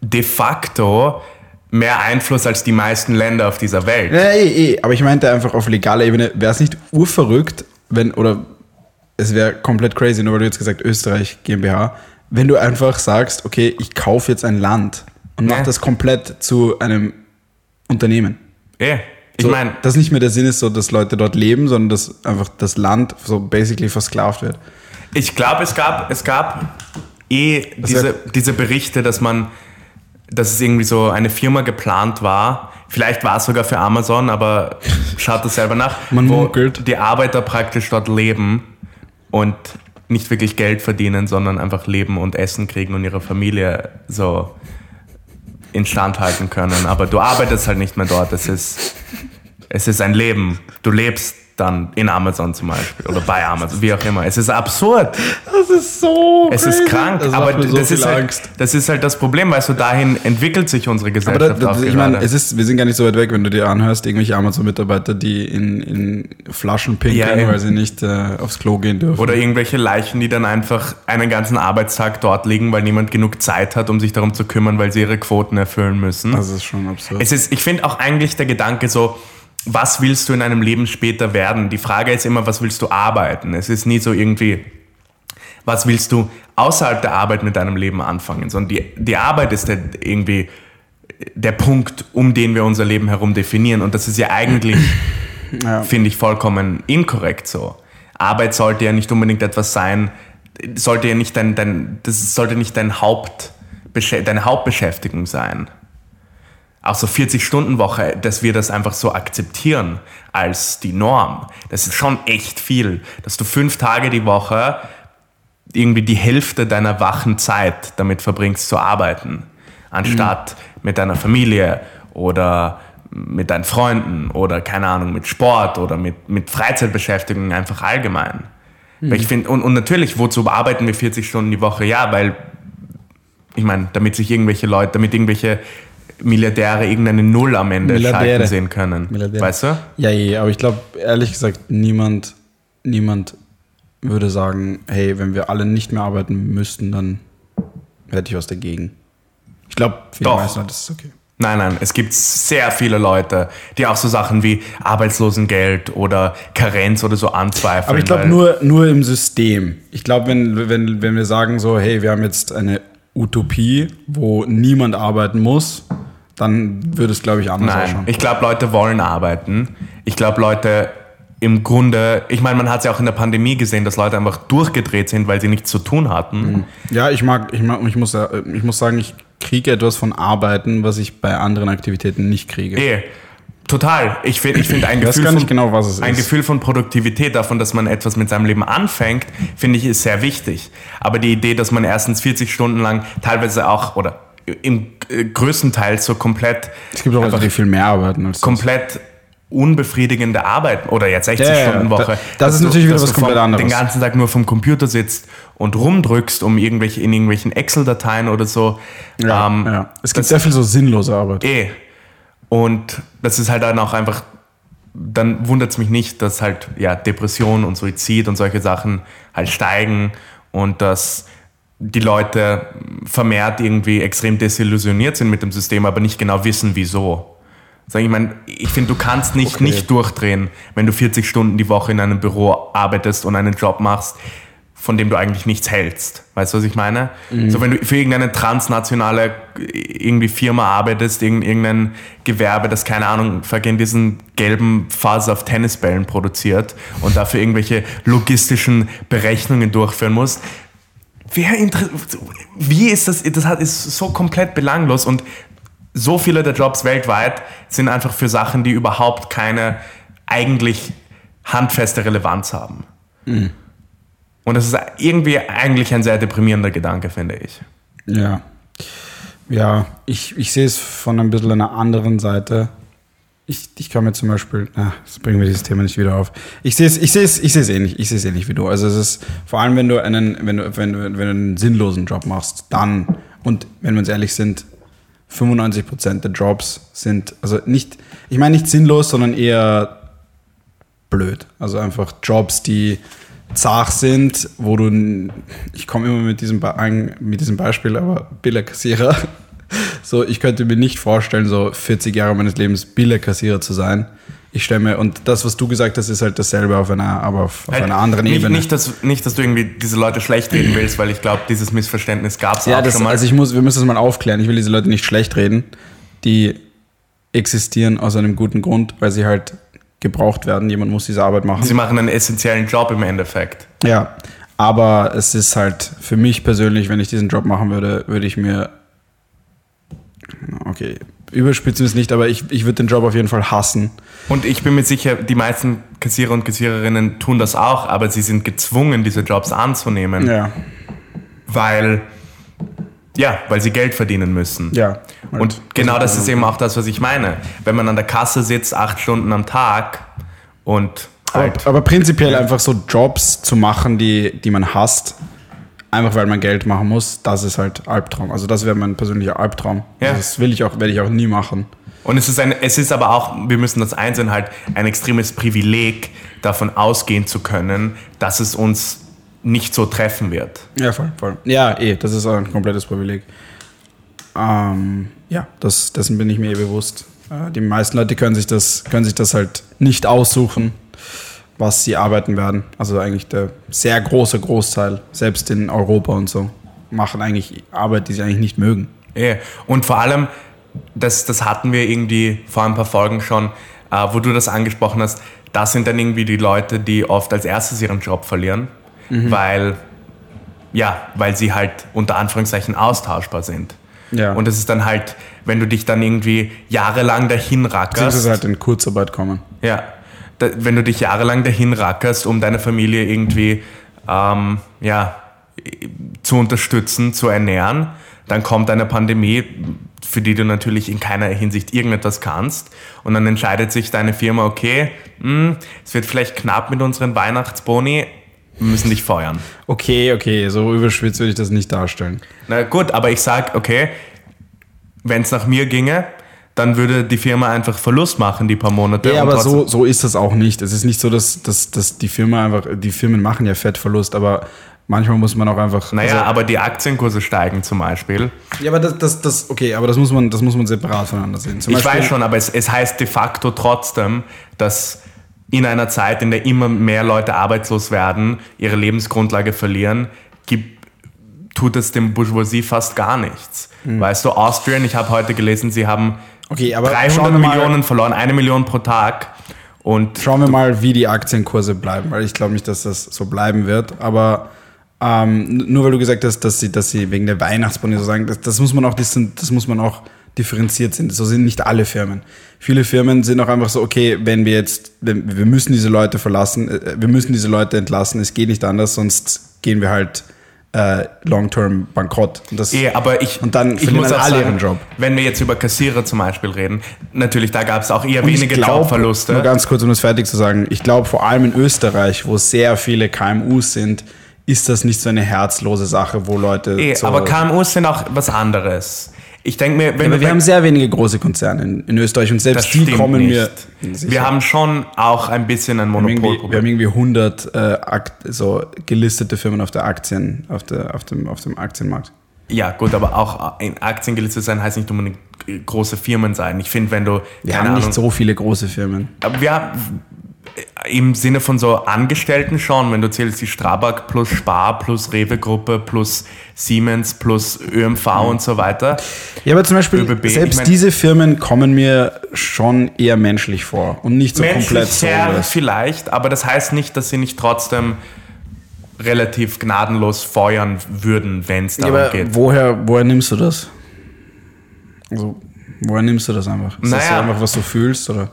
de facto mehr Einfluss als die meisten Länder auf dieser Welt. Ja, eh, eh. Aber ich meinte einfach auf legaler Ebene, wäre es nicht urverrückt, wenn, oder es wäre komplett crazy, nur weil du jetzt gesagt Österreich GmbH, wenn du einfach sagst, okay, ich kaufe jetzt ein Land und mach Ja. das komplett zu einem Unternehmen. Eh, ich So, meine, dass nicht mehr der Sinn ist, so, dass Leute dort leben, sondern dass einfach das Land so basically versklavt wird. Ich glaube, es gab, es gab eh diese, diese Berichte, dass man, dass es irgendwie so eine Firma geplant war. Vielleicht war es sogar für Amazon, aber schaut das selber nach. Man wo munkelt. die Arbeiter praktisch dort leben und nicht wirklich Geld verdienen, sondern einfach leben und Essen kriegen und ihre Familie so instand halten können. Aber du arbeitest halt nicht mehr dort. Es ist, es ist ein Leben. Du lebst dann in Amazon zum Beispiel oder bei Amazon, wie auch immer. Es ist absurd. Das ist so. Es ist krank, das aber so das, ist halt, das ist halt das Problem, weißt du, dahin entwickelt sich unsere Aber Gesellschaft da, auch da, ich gerade. meine, es ist, wir sind gar nicht so weit weg, wenn du dir anhörst, irgendwelche Amazon-Mitarbeiter, die in, in Flaschen pinkeln, ja. weil sie nicht äh, aufs Klo gehen dürfen. Oder irgendwelche Leichen, die dann einfach einen ganzen Arbeitstag dort liegen, weil niemand genug Zeit hat, um sich darum zu kümmern, weil sie ihre Quoten erfüllen müssen. das ist schon absurd. Es ist, ich finde auch eigentlich der Gedanke so, was willst du in einem Leben später werden? Die Frage ist immer, was willst du arbeiten? Es ist nie so irgendwie, was willst du außerhalb der Arbeit mit deinem Leben anfangen? Sondern die, die Arbeit ist der, irgendwie der Punkt, um den wir unser Leben herum definieren. Und das ist ja eigentlich, Ja. finde ich, vollkommen inkorrekt so. Arbeit sollte ja nicht unbedingt etwas sein, sollte ja nicht dein, dein das sollte nicht dein Haupt, deine Hauptbeschäftigung sein auch so 40-Stunden-Woche, dass wir das einfach so akzeptieren als die Norm. Das ist schon echt viel, dass du fünf Tage die Woche irgendwie die Hälfte deiner wachen Zeit damit verbringst zu arbeiten, anstatt mit deiner Familie oder mit deinen Freunden oder keine Ahnung, mit Sport oder mit, mit Freizeitbeschäftigung einfach allgemein. Weil ich finde, und, und natürlich, wozu arbeiten wir 40 Stunden die Woche? Ja, weil, ich meine, damit sich irgendwelche Leute, damit irgendwelche Milliardäre irgendeine Null am Ende Milliardäre. schalten sehen können. Milliardäre. Weißt du? Ja, ja, aber ich glaube, ehrlich gesagt, niemand, niemand würde sagen, hey, wenn wir alle nicht mehr arbeiten müssten, dann hätte ich was dagegen. Ich glaube, Doch. meisten Leute ist okay. Nein, nein, es gibt sehr viele Leute, die auch so Sachen wie Arbeitslosengeld oder Karenz oder so anzweifeln. Aber ich glaube nur, nur im System. Ich glaube, wenn, wenn, wenn wir sagen so, hey, wir haben jetzt eine Utopie, wo niemand arbeiten muss, dann würde es, glaube ich, anders Nein, ausschauen. ich glaube, Leute wollen arbeiten. Ich glaube, Leute im Grunde, ich meine, man hat es ja auch in der Pandemie gesehen, dass Leute einfach durchgedreht sind, weil sie nichts zu tun hatten. Ja, ich mag, ich mag, ich muss, ja- ich muss sagen, ich kriege etwas von Arbeiten, was ich bei anderen Aktivitäten nicht kriege. Eh, total. Ich finde ich find ein, Gefühl von, genau, ein. Gefühl von Produktivität, davon, dass man etwas mit seinem Leben anfängt, finde ich, ist sehr wichtig. Aber die Idee, dass man erstens 40 Stunden lang teilweise auch, oder im äh, größten Teil so komplett, Es gibt auch Leute, die viel mehr arbeiten als das. komplett unbefriedigende Arbeit oder jetzt 60 Ja, ja, Stunden Woche. da- das ist natürlich wieder was du komplett anderes. Den ganzen Tag nur vom Computer sitzt und rumdrückst, um irgendwelche in irgendwelchen Excel-Dateien oder so. ja, Ähm, ja. Es gibt sehr viel so sinnlose Arbeit. Eh. Und das ist halt dann auch einfach, dann wundert es mich nicht, dass halt ja Depression und Suizid und solche Sachen halt steigen und dass die Leute vermehrt irgendwie extrem desillusioniert sind mit dem System, aber nicht genau wissen, wieso. Sag ich meine, ich finde, du kannst nicht Okay. nicht durchdrehen, wenn du 40 Stunden die Woche in einem Büro arbeitest und einen Job machst, von dem du eigentlich nichts hältst. Weißt du, was ich meine? So, wenn du für irgendeine transnationale irgendwie Firma arbeitest, irgend- irgendein Gewerbe, das keine Ahnung, vergehen diesen gelben Faser auf Tennisbällen produziert und dafür irgendwelche logistischen Berechnungen durchführen muss. Wer wie ist das? Das hat- ist so komplett belanglos und so viele der Jobs weltweit sind einfach für Sachen, die überhaupt keine eigentlich handfeste Relevanz haben. Und das ist irgendwie eigentlich ein sehr deprimierender Gedanke, finde ich. Ja. Ja, ich, ich sehe es von ein bisschen einer anderen Seite. Ich, ich kann mir zum Beispiel, na, das bringen wir dieses Thema nicht wieder auf. Ich sehe es, ich sehe es, ich sehe es ähnlich, ich sehe es ähnlich wie du. Also es ist vor allem, wenn du einen, wenn du, wenn wenn du einen sinnlosen Job machst, dann, und wenn wir uns ehrlich sind, 95% der Jobs sind, also nicht, ich meine nicht sinnlos, sondern eher blöd. Also einfach Jobs, die zart sind, wo du, ich komme immer mit diesem, Be- mit diesem Beispiel, aber Billerkassierer. So, ich könnte mir nicht vorstellen, so 40 Jahre meines Lebens Billerkassierer zu sein. Ich stelle mir, und das, was du gesagt hast, ist halt dasselbe auf einer, aber auf, auf einer anderen nicht, Ebene. Nicht dass, nicht, dass du irgendwie diese Leute schlecht reden willst, weil ich glaube, dieses Missverständnis gab es ja, auch das, schon mal. also ich muss, wir müssen das mal aufklären. Ich will diese Leute nicht schlecht reden. Die existieren aus einem guten Grund, weil sie halt gebraucht werden. Jemand muss diese Arbeit machen. Sie machen einen essentiellen Job im Endeffekt. Ja, aber es ist halt für mich persönlich, wenn ich diesen Job machen würde, würde ich mir. Okay, überspitzen ist nicht, aber ich, ich würde den Job auf jeden Fall hassen. Und ich bin mir sicher, die meisten Kassierer und Kassiererinnen tun das auch, aber sie sind gezwungen, diese Jobs anzunehmen, Ja, weil, ja, weil sie Geld verdienen müssen. ja. Und genau das ist eben auch das, was ich meine. Wenn man an der Kasse sitzt, acht Stunden am Tag und halt, Aber, aber prinzipiell einfach so Jobs zu machen, die, die man hasst, einfach weil man Geld machen muss, das ist halt Albtraum. Also das wäre mein persönlicher Albtraum. Ja. Das will ich auch, werde ich auch nie machen. Und es ist, ein, es ist aber auch, wir müssen das einsehen, halt ein extremes Privileg, davon ausgehen zu können, dass es uns nicht so treffen wird. Ja, voll, voll. Ja, eh, das ist ein komplettes Privileg. Ähm, ja, das, dessen bin ich mir eh bewusst. Äh, die meisten Leute können sich, das, können sich das halt nicht aussuchen, was sie arbeiten werden. Also eigentlich der sehr große Großteil, selbst in Europa und so, machen eigentlich Arbeit, die sie eigentlich nicht mögen. Ja. Und vor allem, das, das hatten wir irgendwie vor ein paar Folgen schon, äh, wo du das angesprochen hast, das sind dann irgendwie die Leute, die oft als erstes ihren Job verlieren, weil, ja, weil sie halt unter Anführungszeichen austauschbar sind. Ja. Und es ist dann halt, wenn du dich dann irgendwie jahrelang dahin rackerst, halt in Kurzarbeit kommen. ja, da, wenn du dich jahrelang dahin rackerst, um deine Familie irgendwie ähm, ja, zu unterstützen, zu ernähren, dann kommt eine Pandemie, für die du natürlich in keiner Hinsicht irgendetwas kannst. Und dann entscheidet sich deine Firma, okay, mh, es wird vielleicht knapp mit unseren Weihnachtsboni, wir müssen dich feuern. Okay, okay, so überschwitzt würde ich das nicht darstellen. Na gut, aber ich sag, okay, wenn es nach mir ginge, dann würde die Firma einfach Verlust machen, die paar Monate. Ja, aber so, so ist das auch nicht. Es ist nicht so, dass, dass, dass die Firma einfach, die Firmen machen ja Fettverlust, aber manchmal muss man auch einfach. Naja, also, aber die Aktienkurse steigen zum Beispiel. ja, aber das, das, das, okay, aber das muss man, das muss man separat voneinander sehen. Zum Ich Beispiel- weiß schon, aber es, es heißt de facto trotzdem, dass in einer Zeit, in der immer mehr Leute arbeitslos werden, ihre Lebensgrundlage verlieren, gibt, tut es dem Bourgeoisie fast gar nichts. Hm. Weißt du, Austrian, ich habe heute gelesen, sie haben Okay, aber 300 schauen wir mal- Millionen verloren, eine Million pro Tag. Und Schauen wir mal, wie die Aktienkurse bleiben, weil ich glaube nicht, dass das so bleiben wird. Aber ähm, nur weil du gesagt hast, dass sie, dass sie wegen der Weihnachtsboni so sagen, das, das muss man auch, das, das muss man auch differenziert sehen. So sind nicht alle Firmen. Viele Firmen sind auch einfach so, okay, wenn wir jetzt, wir müssen diese Leute verlassen, äh, wir müssen diese Leute entlassen, es geht nicht anders, sonst gehen wir halt äh, long-term bankrott. Und das, Eh, aber ich, Und dann ich verlieren muss dann alle sagen, ihren Job. wenn wir jetzt über Kassierer zum Beispiel reden, natürlich, da gab es auch eher Und wenige glaub, Jobverluste. Nur ganz kurz, um das fertig zu sagen. Ich glaube, vor allem in Österreich, wo sehr viele KMUs sind, ist das nicht so eine herzlose Sache, wo Leute. Eh, so, aber KMUs sind auch was anderes. Ich denke mir, wenn du wir haben sehr wenige große Konzerne in, in Österreich und selbst die kommen nicht. mir. Wir haben schon auch ein bisschen ein irgendwie, wir Monopolproblem. haben irgendwie 100 äh, Akt, so gelistete Firmen auf der Aktien, auf, der, auf, dem, auf dem Aktienmarkt. Ja, gut, aber auch in Aktien gelistet sein heißt nicht unbedingt große Firmen sein. Ich finde, wenn du Wir haben Ahnung, nicht so viele große Firmen. Aber wir haben im Sinne von so Angestellten schon, wenn du zählst die Strabag plus Spar plus Rewe-Gruppe plus Siemens plus ÖMV und so weiter. Ja, aber zum Beispiel, ÖBB, ich selbst mein- diese Firmen kommen mir schon eher menschlich vor und nicht so komplett Menschlich her soulless. vielleicht, aber das heißt nicht, dass sie nicht trotzdem relativ gnadenlos feuern würden, wenn es Ja, darum aber geht. woher, woher nimmst du das? Also, woher nimmst du das einfach? Ist das so Naja. einfach, was du fühlst? Oder?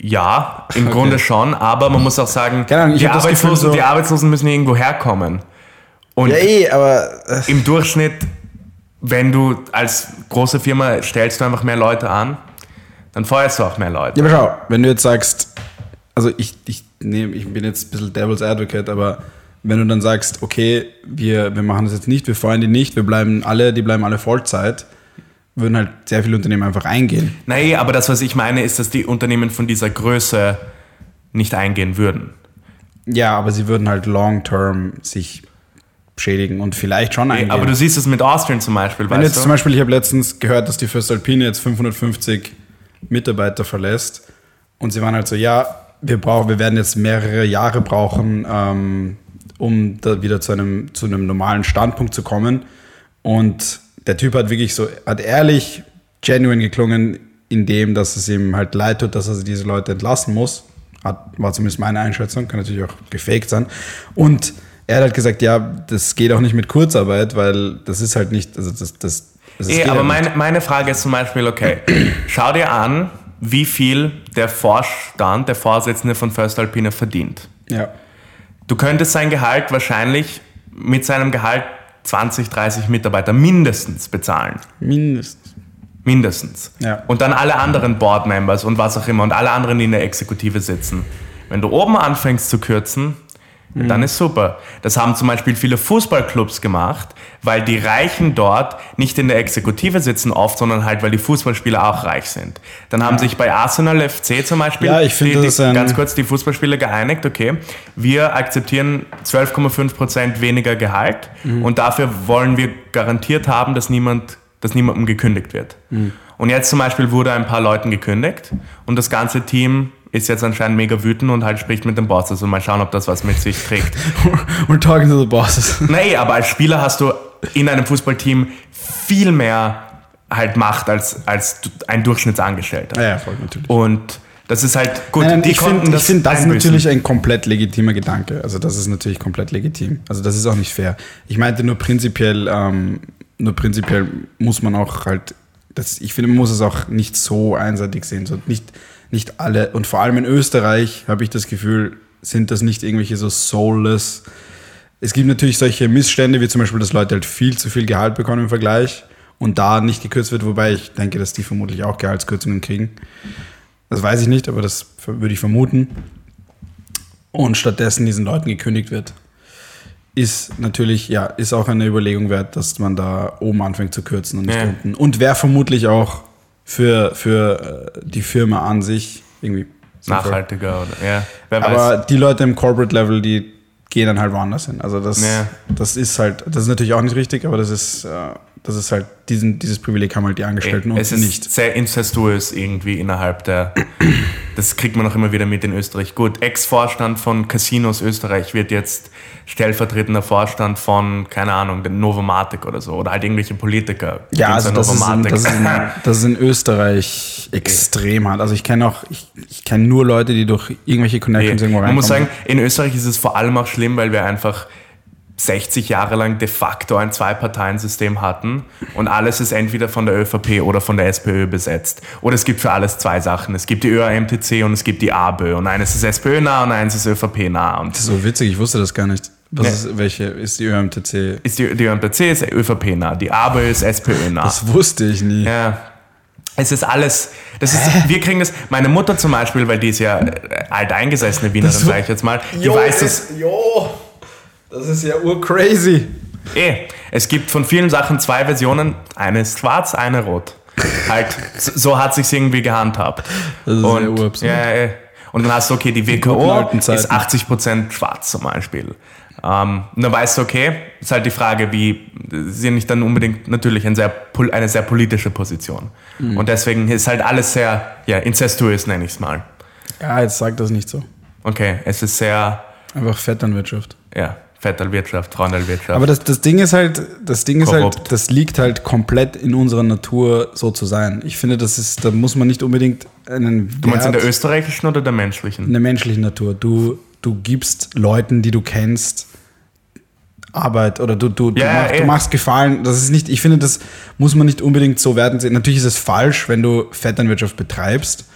Ja, im Grunde schon, aber man muss auch sagen, Ahnung, ich die, das Gefühl, Arbeitslosen, so- die Arbeitslosen müssen irgendwo herkommen. Und eh, aber. Äh, im Durchschnitt, wenn du als große Firma stellst du einfach mehr Leute an, dann feuerst du auch mehr Leute. ja, aber schau, wenn du jetzt sagst, also ich, ich, nehm, ich bin jetzt ein bisschen Devil's Advocate, aber wenn du dann sagst, okay, wir, wir machen das jetzt nicht, wir feuern die nicht, wir bleiben alle, die bleiben alle Vollzeit, würden halt sehr viele Unternehmen einfach eingehen. Nein, aber das, was ich meine, ist, dass die Unternehmen von dieser Größe nicht eingehen würden. Ja, aber sie würden halt long-term sich schädigen und vielleicht schon eingehen. Aber du siehst es mit Austrian zum Beispiel, Wenn jetzt du? zum Beispiel, ich habe letztens gehört, dass die Föstalpine jetzt 550 Mitarbeiter verlässt und sie waren halt so, ja, wir brauchen, wir werden jetzt mehrere Jahre brauchen, ähm, um da wieder zu einem, zu einem normalen Standpunkt zu kommen. Und der Typ hat wirklich so, hat ehrlich, genuine geklungen, in dem, dass es ihm halt leid tut, dass er diese Leute entlassen muss. Hat, war zumindest meine Einschätzung, kann natürlich auch gefaked sein. Und er hat halt gesagt, ja, das geht auch nicht mit Kurzarbeit, weil das ist halt nicht, also das, das, das geht aber nicht. meine, meine Frage ist zum Beispiel, okay, schau dir an, wie viel der Vorstand, der Vorsitzende von First Alpine verdient. Ja. Du könntest sein Gehalt wahrscheinlich mit seinem Gehalt 20, 30 Mitarbeiter mindestens bezahlen. Mindestens. Mindestens. Ja. Und dann alle anderen Board-Members und was auch immer und alle anderen, die in der Exekutive sitzen. Wenn du oben anfängst zu kürzen, Mhm. dann ist super. Das haben zum Beispiel viele Fußballclubs gemacht, weil die Reichen dort nicht in der Exekutive sitzen oft, sondern halt, weil die Fußballspieler auch reich sind. Dann haben sich bei Arsenal FC zum Beispiel Ja, ich finde, die, die, das ein- ganz kurz die Fußballspieler geeinigt, okay, wir akzeptieren 12,5% weniger Gehalt Mhm. und dafür wollen wir garantiert haben, dass niemand, dass niemandem gekündigt wird. Mhm. Und jetzt zum Beispiel wurde ein paar Leuten gekündigt und das ganze Team ist jetzt anscheinend mega wütend und halt spricht mit dem Boss. Also mal schauen, ob das was mit sich trägt. We're talking to the bosses. nee, aber als Spieler hast du in einem Fußballteam viel mehr halt Macht als, als ein Durchschnittsangestellter. Ja, ja, voll natürlich. Und das ist halt gut. Nein, die ich finde, ich find, das ist natürlich ein komplett legitimer Gedanke. Also das ist natürlich komplett legitim. Also das ist auch nicht fair. Ich meinte nur prinzipiell, ähm, nur prinzipiell muss man auch halt, das, ich finde, man muss es auch nicht so einseitig sehen. So nicht, nicht alle, und vor allem in Österreich habe ich das Gefühl, sind das nicht irgendwelche so soulless. Es gibt natürlich solche Missstände, wie zum Beispiel, dass Leute halt viel zu viel Gehalt bekommen im Vergleich und da nicht gekürzt wird, wobei ich denke, dass die vermutlich auch Gehaltskürzungen kriegen. Das weiß ich nicht, aber das würde ich vermuten. Und stattdessen diesen Leuten gekündigt wird, ist natürlich, ja, ist auch eine Überlegung wert, dass man da oben anfängt zu kürzen und nicht Ja. unten. Und wäre vermutlich auch für, für äh, die Firma an sich irgendwie. Nachhaltiger oder ja. Wer weiß. Aber die Leute im Corporate Level, die gehen dann halt woanders hin. Also das, Ja. das ist halt, das ist natürlich auch nicht richtig, aber das ist, äh, das ist halt, diesen, dieses Privileg haben halt die Angestellten es unten ist nicht. sehr incestuös irgendwie innerhalb der. Das kriegt man auch immer wieder mit in Österreich. Gut, Ex-Vorstand von Casinos Österreich wird jetzt stellvertretender Vorstand von, keine Ahnung, der Novomatic oder so. Oder halt irgendwelche Politiker. Ja, also das ist, in, das, ist in, das ist in Österreich extrem hart. Also ich kenne auch, ich, ich kenne nur Leute, die durch irgendwelche Connections irgendwo Man reinkommen. muss sagen, in Österreich ist es vor allem auch schlimm, weil wir einfach 60 Jahre lang de facto ein Zwei-Parteien-System hatten und alles ist entweder von der ÖVP oder von der SPÖ besetzt. Oder es gibt für alles zwei Sachen. Es gibt die ÖAMTC und es gibt die ABÖ und eines ist SPÖ-nah und eins ist ÖVP-nah. Und das ist so witzig, ich wusste das gar nicht. Was Nee. ist, welche ist die ÖMTC? ist die, die ÖAMTC ist ÖVP-nah, die ABÖ ist SPÖ-nah. Das wusste ich nie. Ja. Es ist alles, das ist, wir kriegen das, meine Mutter zum Beispiel, weil die ist ja äh, alteingesessene Wienerin, sage ich jetzt mal, die weiß das, Jo, das ist ja urcrazy. Eh, es gibt von vielen Sachen zwei Versionen. Eine ist schwarz, eine rot. halt, so hat sich's irgendwie gehandhabt. Das ist und, ja urabsurd. ja, eh. und dann hast du, okay, die WKO ist 80% schwarz zum Beispiel. Ähm, und dann weißt du, okay, ist halt die Frage, wie, ist ja nicht dann unbedingt natürlich ein sehr, eine sehr politische Position. Mhm. Und deswegen ist halt alles sehr, ja, incestuös nenne ich es mal. Ja, jetzt sag das nicht so. Okay, es ist sehr, Einfach Vetternwirtschaft. ja, Vetterlwirtschaft, Freundelwirtschaft. Aber das, das Ding ist halt, das Ding ist Korrupt. halt, das liegt halt komplett in unserer Natur, so zu sein. Ich finde, das ist, da muss man nicht unbedingt einen du meinst in der Wert österreichischen oder der menschlichen? in der menschlichen Natur. Du, du gibst Leuten, die du kennst, Arbeit oder du, du, Ja, du, machst, du machst Gefallen. Das ist nicht, ich finde, das muss man nicht unbedingt so werten sehen. Natürlich ist es falsch, wenn du Vetternwirtschaft betreibst,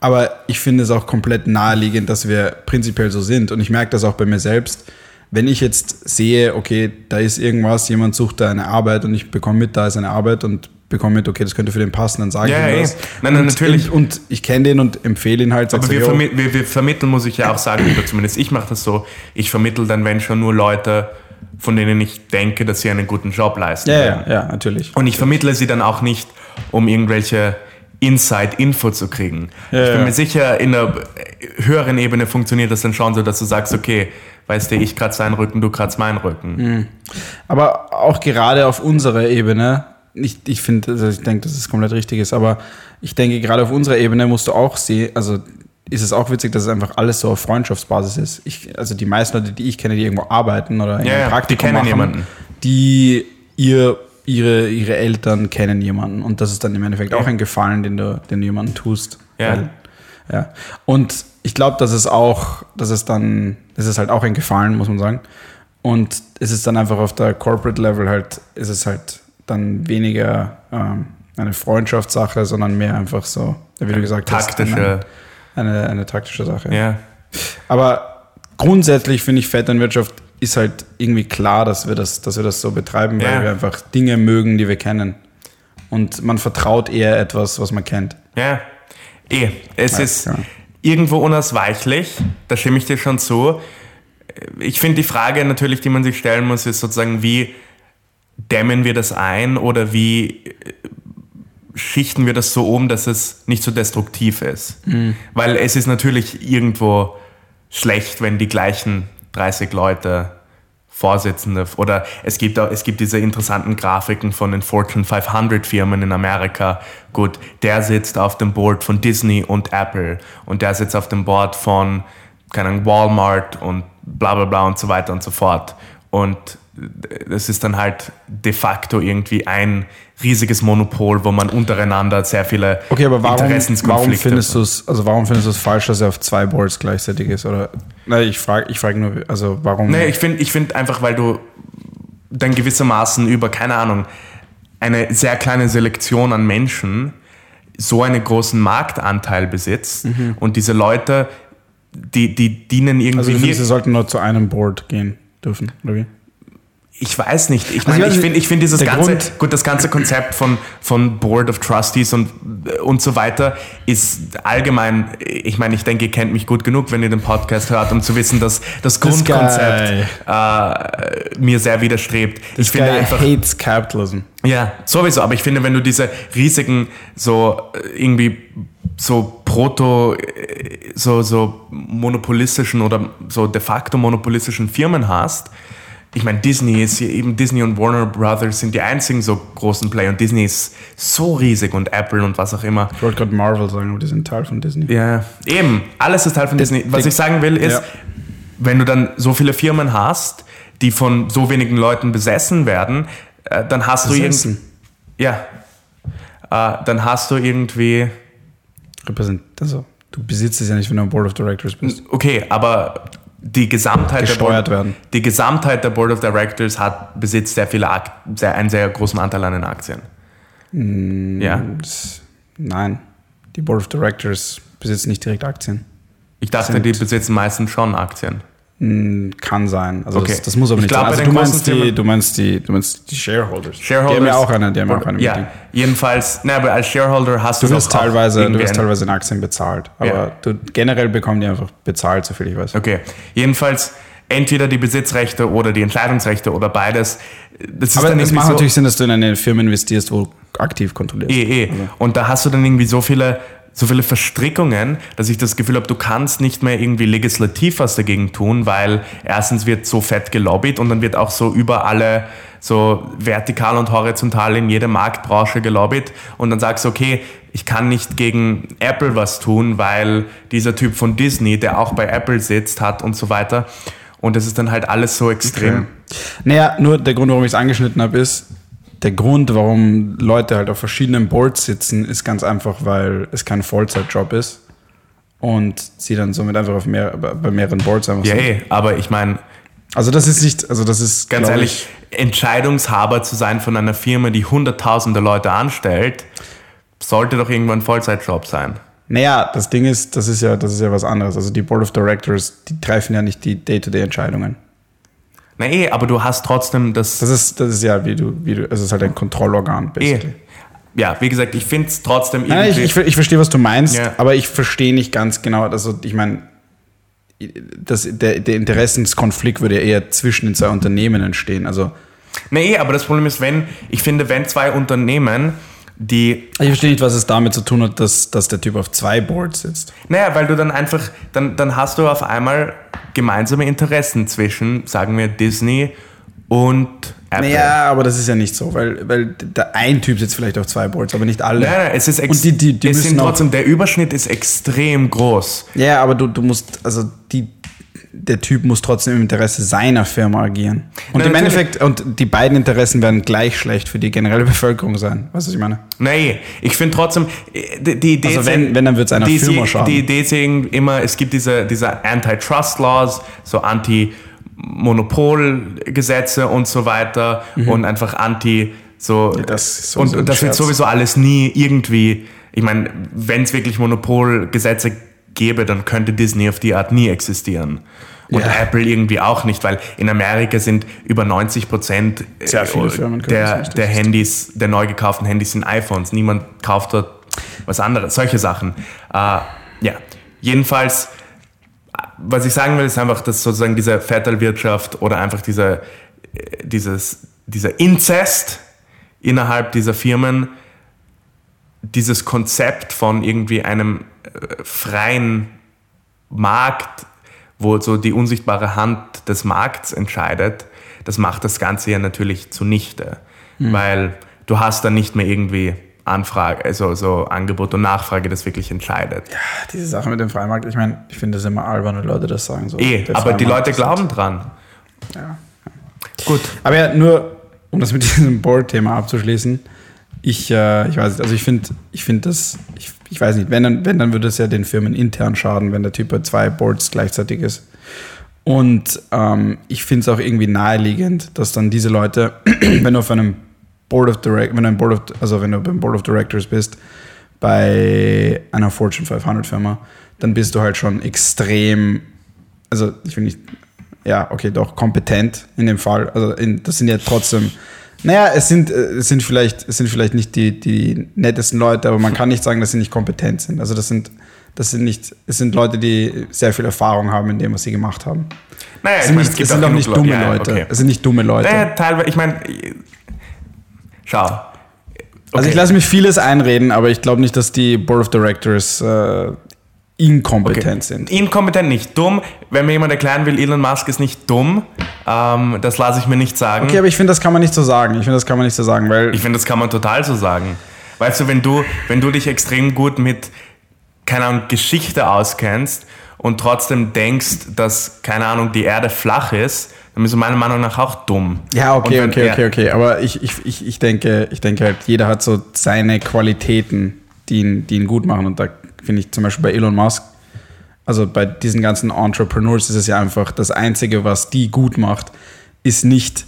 aber ich finde es auch komplett naheliegend, dass wir prinzipiell so sind. Und ich merke das auch bei mir selbst. Wenn ich jetzt sehe, okay, da ist irgendwas, jemand sucht da eine Arbeit und ich bekomme mit, da ist eine Arbeit und bekomme mit, okay, das könnte für den passen, dann sage Ja, ich ihm ja, das. Nein, nein, und, natürlich. Und ich kenne den und empfehle ihn halt. Aber so, wir, yo, vermi wir, wir vermitteln, muss ich ja auch sagen, oder zumindest ich mache das so, ich vermittel dann, wenn schon nur Leute, von denen ich denke, dass sie einen guten Job leisten ja, ja, ja, natürlich. Und ich vermittle sie dann auch nicht, um irgendwelche Inside-Info zu kriegen. Ja, ich bin ja. mir sicher, in einer höheren Ebene funktioniert das dann schon so, dass du sagst, okay, weißt du, ich kratze deinen Rücken, du kratzt meinen Rücken. Mhm. Aber auch gerade auf unserer Ebene, ich, ich finde, also ich denke, dass es komplett richtig ist, aber ich denke, gerade auf unserer Ebene musst du auch sehen, also ist es auch witzig, dass es einfach alles so auf Freundschaftsbasis ist. Ich, also die meisten Leute, die ich kenne, die irgendwo arbeiten oder Ja, ja, Praktikum die kennen machen, jemanden. die ihr, ihre, ihre Eltern kennen jemanden und das ist dann im Endeffekt auch ein Gefallen, den du, den du jemandem tust. Ja. Weil, ja. Und ich glaube, dass es auch, dass es dann, es ist halt auch ein Gefallen, muss man sagen. Und es ist dann einfach auf der Corporate Level halt, ist es halt dann weniger ähm, eine Freundschaftssache, sondern mehr einfach so, wie du gesagt Taktische, hast, eine, eine, eine taktische Sache. ja. Aber grundsätzlich finde ich, Vetternwirtschaft ist halt irgendwie klar, dass wir das, dass wir das so betreiben, weil Ja. wir einfach Dinge mögen, die wir kennen. Und man vertraut eher etwas, was man kennt. Ja, eh. Es Ja, ist ja. irgendwo unausweichlich, da stimme ich dir schon zu. Ich finde die Frage natürlich, die man sich stellen muss, ist sozusagen, wie dämmen wir das ein oder wie äh, schichten wir das so um, dass es nicht so destruktiv ist. Mhm. Weil es ist natürlich irgendwo schlecht, wenn die gleichen 30 Leute Vorsitzende oder es gibt auch, es gibt diese interessanten Grafiken von den Fortune 500 Firmen in Amerika. Gut, der sitzt auf dem Board von Disney und Apple und der sitzt auf dem Board von keine Ahnung, Walmart und bla bla bla und so weiter und so fort. Und das ist dann halt de facto irgendwie ein riesiges Monopol, wo man untereinander sehr viele Okay, aber warum, warum Interessenskonflikte findest du es, also warum findest du es falsch, dass er auf zwei Boards gleichzeitig ist? Oder nein, ich frage ich frage nur, also warum? Nee, ich finde ich find einfach, weil du dann gewissermaßen über, keine Ahnung, eine sehr kleine Selektion an Menschen so einen großen Marktanteil besitzt und diese Leute, die, die dienen irgendwie also du findest, sie sollten nur zu einem Board gehen dürfen, oder wie? Ich weiß nicht. Ich Also meine, ich ich finde ich find dieses ganze, Grund- gut, das ganze Konzept von, von Board of Trustees und, und so weiter ist allgemein, ich meine, ich denke, ihr kennt mich gut genug, wenn ihr den Podcast hört, um zu wissen, dass das Grundkonzept äh, mir sehr widerstrebt. ich finde einfach, hates capitalism. ja, sowieso, aber ich finde, wenn du diese riesigen, so äh, irgendwie so proto, äh, so, so monopolistischen oder so de facto monopolistischen Firmen hast, ich meine, Disney ist hier eben, Disney und Warner Brothers sind die einzigen so großen Player und Disney ist so riesig und Apple und was auch immer. Ich wollte gerade Marvel sagen, aber die sind Teil von Disney. Ja, eben, alles ist Teil von Disney. Was ich sagen will, ist, Ja. wenn du dann so viele Firmen hast, die von so wenigen Leuten besessen werden, äh, dann hast du Besessen? irgendwie. Ja. Äh, dann hast du irgendwie. Repräsent also, du besitzt es ja nicht, wenn du am Board of Directors bist. Okay, aber die Gesamtheit der Board, werden. Die Gesamtheit der Board of Directors hat besitzt sehr viele Ak sehr, einen sehr großen Anteil an den Aktien. Mm. Ja. Nein, die Board of Directors besitzen nicht direkt Aktien. Ich dachte, Sind- die besitzen meistens schon Aktien. Mm, Kann sein. Also Okay. das, das muss aber Ich nicht glaub, sein. Also du meinst, die, du meinst die, du meinst die Shareholders. Shareholders. Die haben ja auch eine, die haben ja auch eine Ja, Meeting. jedenfalls, ne, aber als Shareholder hast Du du wirst teilweise, du wirst teilweise in Aktien bezahlt. Aber Ja. du, generell bekommen die einfach bezahlt, soviel ich weiß. Okay, jedenfalls entweder die Besitzrechte oder die Entscheidungsrechte oder beides. Das ist Aber es macht so, natürlich Sinn, dass du in eine Firma investierst, wo du aktiv kontrollierst. Eh, eh. Und da hast du dann irgendwie so viele, so viele Verstrickungen, dass ich das Gefühl habe, du kannst nicht mehr irgendwie legislativ was dagegen tun, weil erstens wird so fett gelobbyt und dann wird auch so über alle so vertikal und horizontal in jede Marktbranche gelobbyt und dann sagst du, okay, ich kann nicht gegen Apple was tun, weil dieser Typ von Disney, der auch bei Apple sitzt, hat und so weiter. Und das ist dann halt alles so extrem. Naja, nur der Grund, warum ich es angeschnitten habe, ist, der Grund, warum Leute halt auf verschiedenen Boards sitzen, ist ganz einfach, weil es kein Vollzeitjob ist und sie dann somit einfach auf mehr, bei mehreren Boards einfach Ja, sind. eh, aber ich meine, Also das ist nicht, also das ist ganz ehrlich, Entscheidungshaber zu sein von einer Firma, die hunderttausende Leute anstellt, sollte doch irgendwann ein Vollzeitjob sein. Naja, das Ding ist, das ist ja, das ist ja was anderes. Also die Board of Directors, die treffen ja nicht die Day-to-Day-Entscheidungen. Na eh, aber du hast trotzdem das. Das ist, das ist ja, wie du, wie du, es ist halt ein Kontrollorgan, basically. eh. Ja, wie gesagt, ich finde es trotzdem Nein, ich, irgendwie. ich, ich verstehe, was du meinst, Ja. aber ich verstehe nicht ganz genau. Also, ich meine, das, der, der Interessenskonflikt würde ja eher zwischen den zwei Unternehmen entstehen. Also, Na eh, aber das Problem ist, wenn, ich finde, wenn zwei Unternehmen, die ich verstehe nicht, was es damit zu tun hat, dass, dass der Typ auf zwei Boards sitzt. Naja, weil du dann einfach, dann, dann hast du auf einmal gemeinsame Interessen zwischen, sagen wir, Disney und Apple. Naja, aber das ist ja nicht so, weil, weil der ein Typ sitzt vielleicht auf zwei Boards, aber nicht alle. Nein, nein, es ist ex Und die, die, die es sind trotzdem, der Überschnitt ist extrem groß. Ja, aber du, du musst, also die, der Typ muss trotzdem im Interesse seiner Firma agieren. Und Na, im. Endeffekt, und die beiden Interessen werden gleich schlecht für die generelle Bevölkerung sein. Weißt du, was ich meine? Nee, ich finde trotzdem, äh, die, die Idee Also ist wenn- ja- wenn, dann wird's einer die, Firma schaden. Die Idee ist ja immer, es gibt diese, diese Antitrust-Laws, so Anti-Monopol-Gesetze und so weiter und einfach Anti- so, Mhm. das sowieso und, und das wird Scherz. sowieso alles nie irgendwie, ich meine, wenn es wirklich Monopolgesetze gäbe, dann könnte Disney auf die Art nie existieren. Und Ja. Apple irgendwie auch nicht, weil in Amerika sind über 90 Prozent das der, der ist- Handys, der neu gekauften Handys sind iPhones. Niemand kauft dort was anderes. Solche Sachen. Äh, ja, jedenfalls, äh, was ich sagen will, ist einfach, dass sozusagen diese Vetternwirtschaft oder einfach diese, äh, dieses, dieser Inzest innerhalb dieser Firmen, dieses Konzept von irgendwie einem äh, freien Markt, wo so die unsichtbare Hand des Markts entscheidet, das macht das Ganze ja natürlich zunichte. Weil du hast dann nicht mehr irgendwie Anfrage, also so Angebot und Nachfrage, das wirklich entscheidet. Diese Sache mit dem Freimarkt, ich meine, ich finde das immer albern, wenn Leute das sagen. So, eh, aber die Leute glauben dran. Ja. Gut. Aber ja, nur um das mit diesem Board-Thema abzuschließen. Ich, äh, ich weiß nicht, also ich finde, ich finde das, ich, ich weiß nicht, wenn dann, wenn, dann würde es ja den Firmen intern schaden, wenn der Typ bei zwei Boards gleichzeitig ist. Und ähm, ich finde es auch irgendwie naheliegend, dass dann diese Leute, wenn du auf einem Board of Direct, wenn du Board of, also wenn du beim Board of Directors bist, bei einer Fortune 500 Firma, dann bist du halt schon extrem, also ich will nicht ja, okay, doch kompetent in dem Fall. Also in, das sind ja trotzdem, naja, es sind, äh, es sind vielleicht, es sind vielleicht nicht die, die nettesten Leute, aber man kann nicht sagen, dass sie nicht kompetent sind. Also das sind, das sind nicht, es sind Leute, die sehr viel Erfahrung haben in dem, was sie gemacht haben. Naja, Es sind, meine, nicht, es sind auch auch nicht dumme Ja, Leute. okay. Es sind nicht dumme Leute. Naja, teilweise, ich meine, schau. Also ich lasse mich vieles einreden, aber ich glaube nicht, dass die Board of Directors äh, inkompetent sind. Inkompetent nicht, dumm. Wenn mir jemand erklären will, Elon Musk ist nicht dumm, ähm, das lasse ich mir nicht sagen. Okay, aber ich finde, das kann man nicht so sagen. Ich finde, das kann man nicht so sagen, weil Ich finde, das kann man total so sagen. Weißt du, wenn du, wenn du dich extrem gut mit, keine Ahnung, Geschichte auskennst und trotzdem denkst, dass, keine Ahnung, die Erde flach ist, dann bist du meiner Meinung nach auch dumm. Ja, okay, okay, okay, okay. Aber ich, ich, ich, ich denke, ich denke halt, jeder hat so seine Qualitäten, die ihn, die ihn gut machen. Und da finde ich zum Beispiel bei Elon Musk, also bei diesen ganzen Entrepreneurs ist es ja einfach, das Einzige, was die gut macht, ist nicht,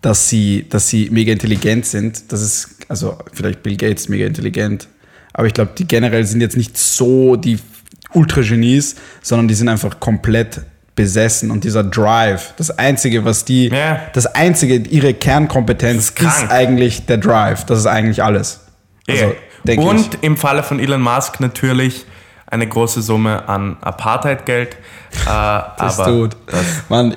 dass sie, dass sie mega intelligent sind. Das ist, also vielleicht Bill Gates mega intelligent. Aber ich glaube, die generell sind jetzt nicht so die Ultra-Genies, sondern die sind einfach komplett besessen und dieser Drive, das Einzige, was die, Ja. das Einzige, ihre Kernkompetenz ist ist, eigentlich der Drive. Das ist eigentlich alles. Also, Ich. Und im Falle von Elon Musk natürlich eine große Summe an Apartheidgeld. Äh, Das aber tut. Man,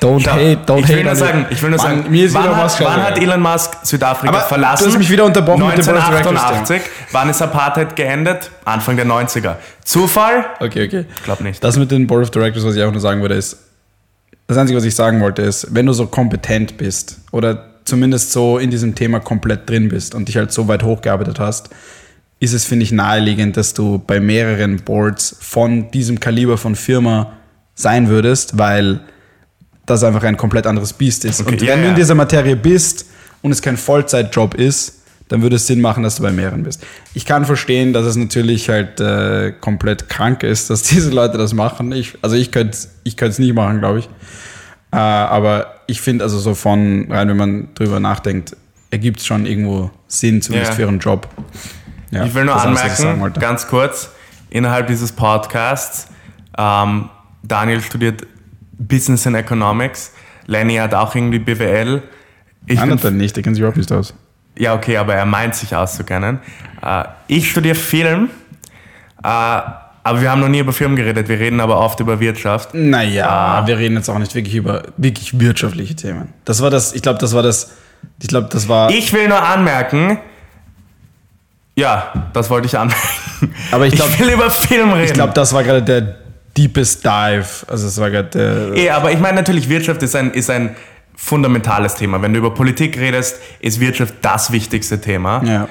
don't Schau, hate, don't ich hate. will nur sagen, ich will nur Mann, sagen, mir ist wann, Elon hat, Musk wann scheißegal. hat Elon Musk Südafrika Aber verlassen? du hast mich wieder unterbrochen mit dem. 1988. Wann ist Apartheid geendet? Anfang der 90er. Zufall? Okay, okay. Ich glaube nicht. Das mit den Board of Directors, was ich auch nur sagen würde, ist, das Einzige, was ich sagen wollte, ist, wenn du so kompetent bist oder zumindest so in diesem Thema komplett drin bist und dich halt so weit hochgearbeitet hast, ist es, finde ich, naheliegend, dass du bei mehreren Boards von diesem Kaliber von Firma sein würdest, weil das einfach ein komplett anderes Biest ist. Okay, und wenn du in dieser Materie bist und es kein Vollzeitjob ist, dann würde es Sinn machen, dass du bei mehreren bist. Ich kann verstehen, dass es natürlich halt äh, komplett krank ist, dass diese Leute das machen. Ich, also ich könnte ich es nicht machen, glaube ich. Äh, aber ich finde also so von, rein wenn man drüber nachdenkt, ergibt es schon irgendwo Sinn, zumindest Ja. für ihren Job. Ja, Ich will nur anmerken, ganz kurz, innerhalb dieses Podcasts, ähm, Daniel studiert Business and Economics, Lenny hat auch irgendwie BWL. Ich dann nicht, der kennt sich überhaupt nicht aus. ja, okay, aber er meint sich auszukennen. Äh, ich studiere Film, äh, aber wir haben noch nie über Film geredet, wir reden aber oft über Wirtschaft. Naja, Ah. wir reden jetzt auch nicht wirklich über wirklich wirtschaftliche Themen. Das war das, ich glaube, das war das, ich glaube, das war. Ich will nur anmerken, ja, das wollte ich anmerken. Aber ich glaub- will über Film reden. Ich glaube, das war gerade der deepest dive. Also es war gerade der. Eh, aber ich meine natürlich, Wirtschaft ist ein, ist ein fundamentales Thema. Wenn du über Politik redest, ist Wirtschaft das wichtigste Thema. Ja.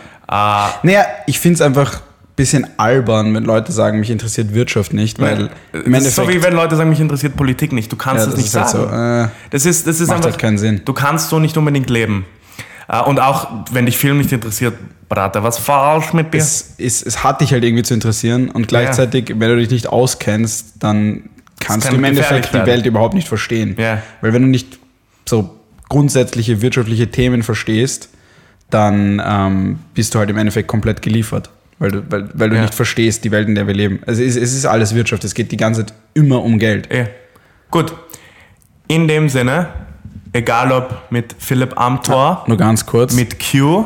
Äh, Naja, ich finde es einfach ein bisschen albern, wenn Leute sagen, mich interessiert Wirtschaft nicht, weil im das ist so Endeffekt. wie wenn Leute sagen, mich interessiert Politik nicht. Du kannst Ja, es das nicht ist halt sagen. so, äh, das ist, das ist macht einfach halt keinen Sinn. Du kannst so nicht unbedingt leben. Äh, und auch wenn dich Film nicht interessiert, Brater, was falsch mit dir? es, es, es hat dich halt irgendwie zu interessieren und gleichzeitig, wenn du dich nicht auskennst, dann kannst kann du im Endeffekt die. Welt überhaupt nicht verstehen. Ja. Weil wenn du nicht so grundsätzliche wirtschaftliche Themen verstehst, dann ähm, bist du halt im Endeffekt komplett geliefert. Weil du, weil, weil du Ja. nicht verstehst, die Welt, in der wir leben. Also es, es ist alles Wirtschaft, es geht die ganze Zeit immer um Geld. Eh. Gut. In dem Sinne, egal ob mit Philipp Amthor, Nur ganz kurz. mit Q,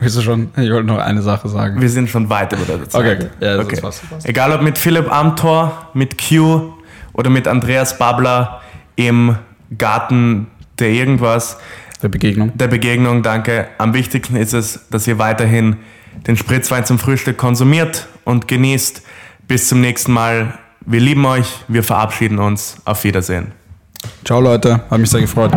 Willst du schon? Ich wollte noch eine Sache sagen. wir sind schon weit über der Zeit. Okay, okay. Ja, passt, das passt. Egal ob mit Philipp Amthor, mit Q oder mit Andreas Babler im Garten der irgendwas, Der Begegnung. der Begegnung, danke. Am wichtigsten ist es, dass ihr weiterhin den Spritzwein zum Frühstück konsumiert und genießt. Bis zum nächsten Mal. Wir lieben euch, wir verabschieden uns. Auf Wiedersehen. Ciao Leute, hat mich sehr gefreut.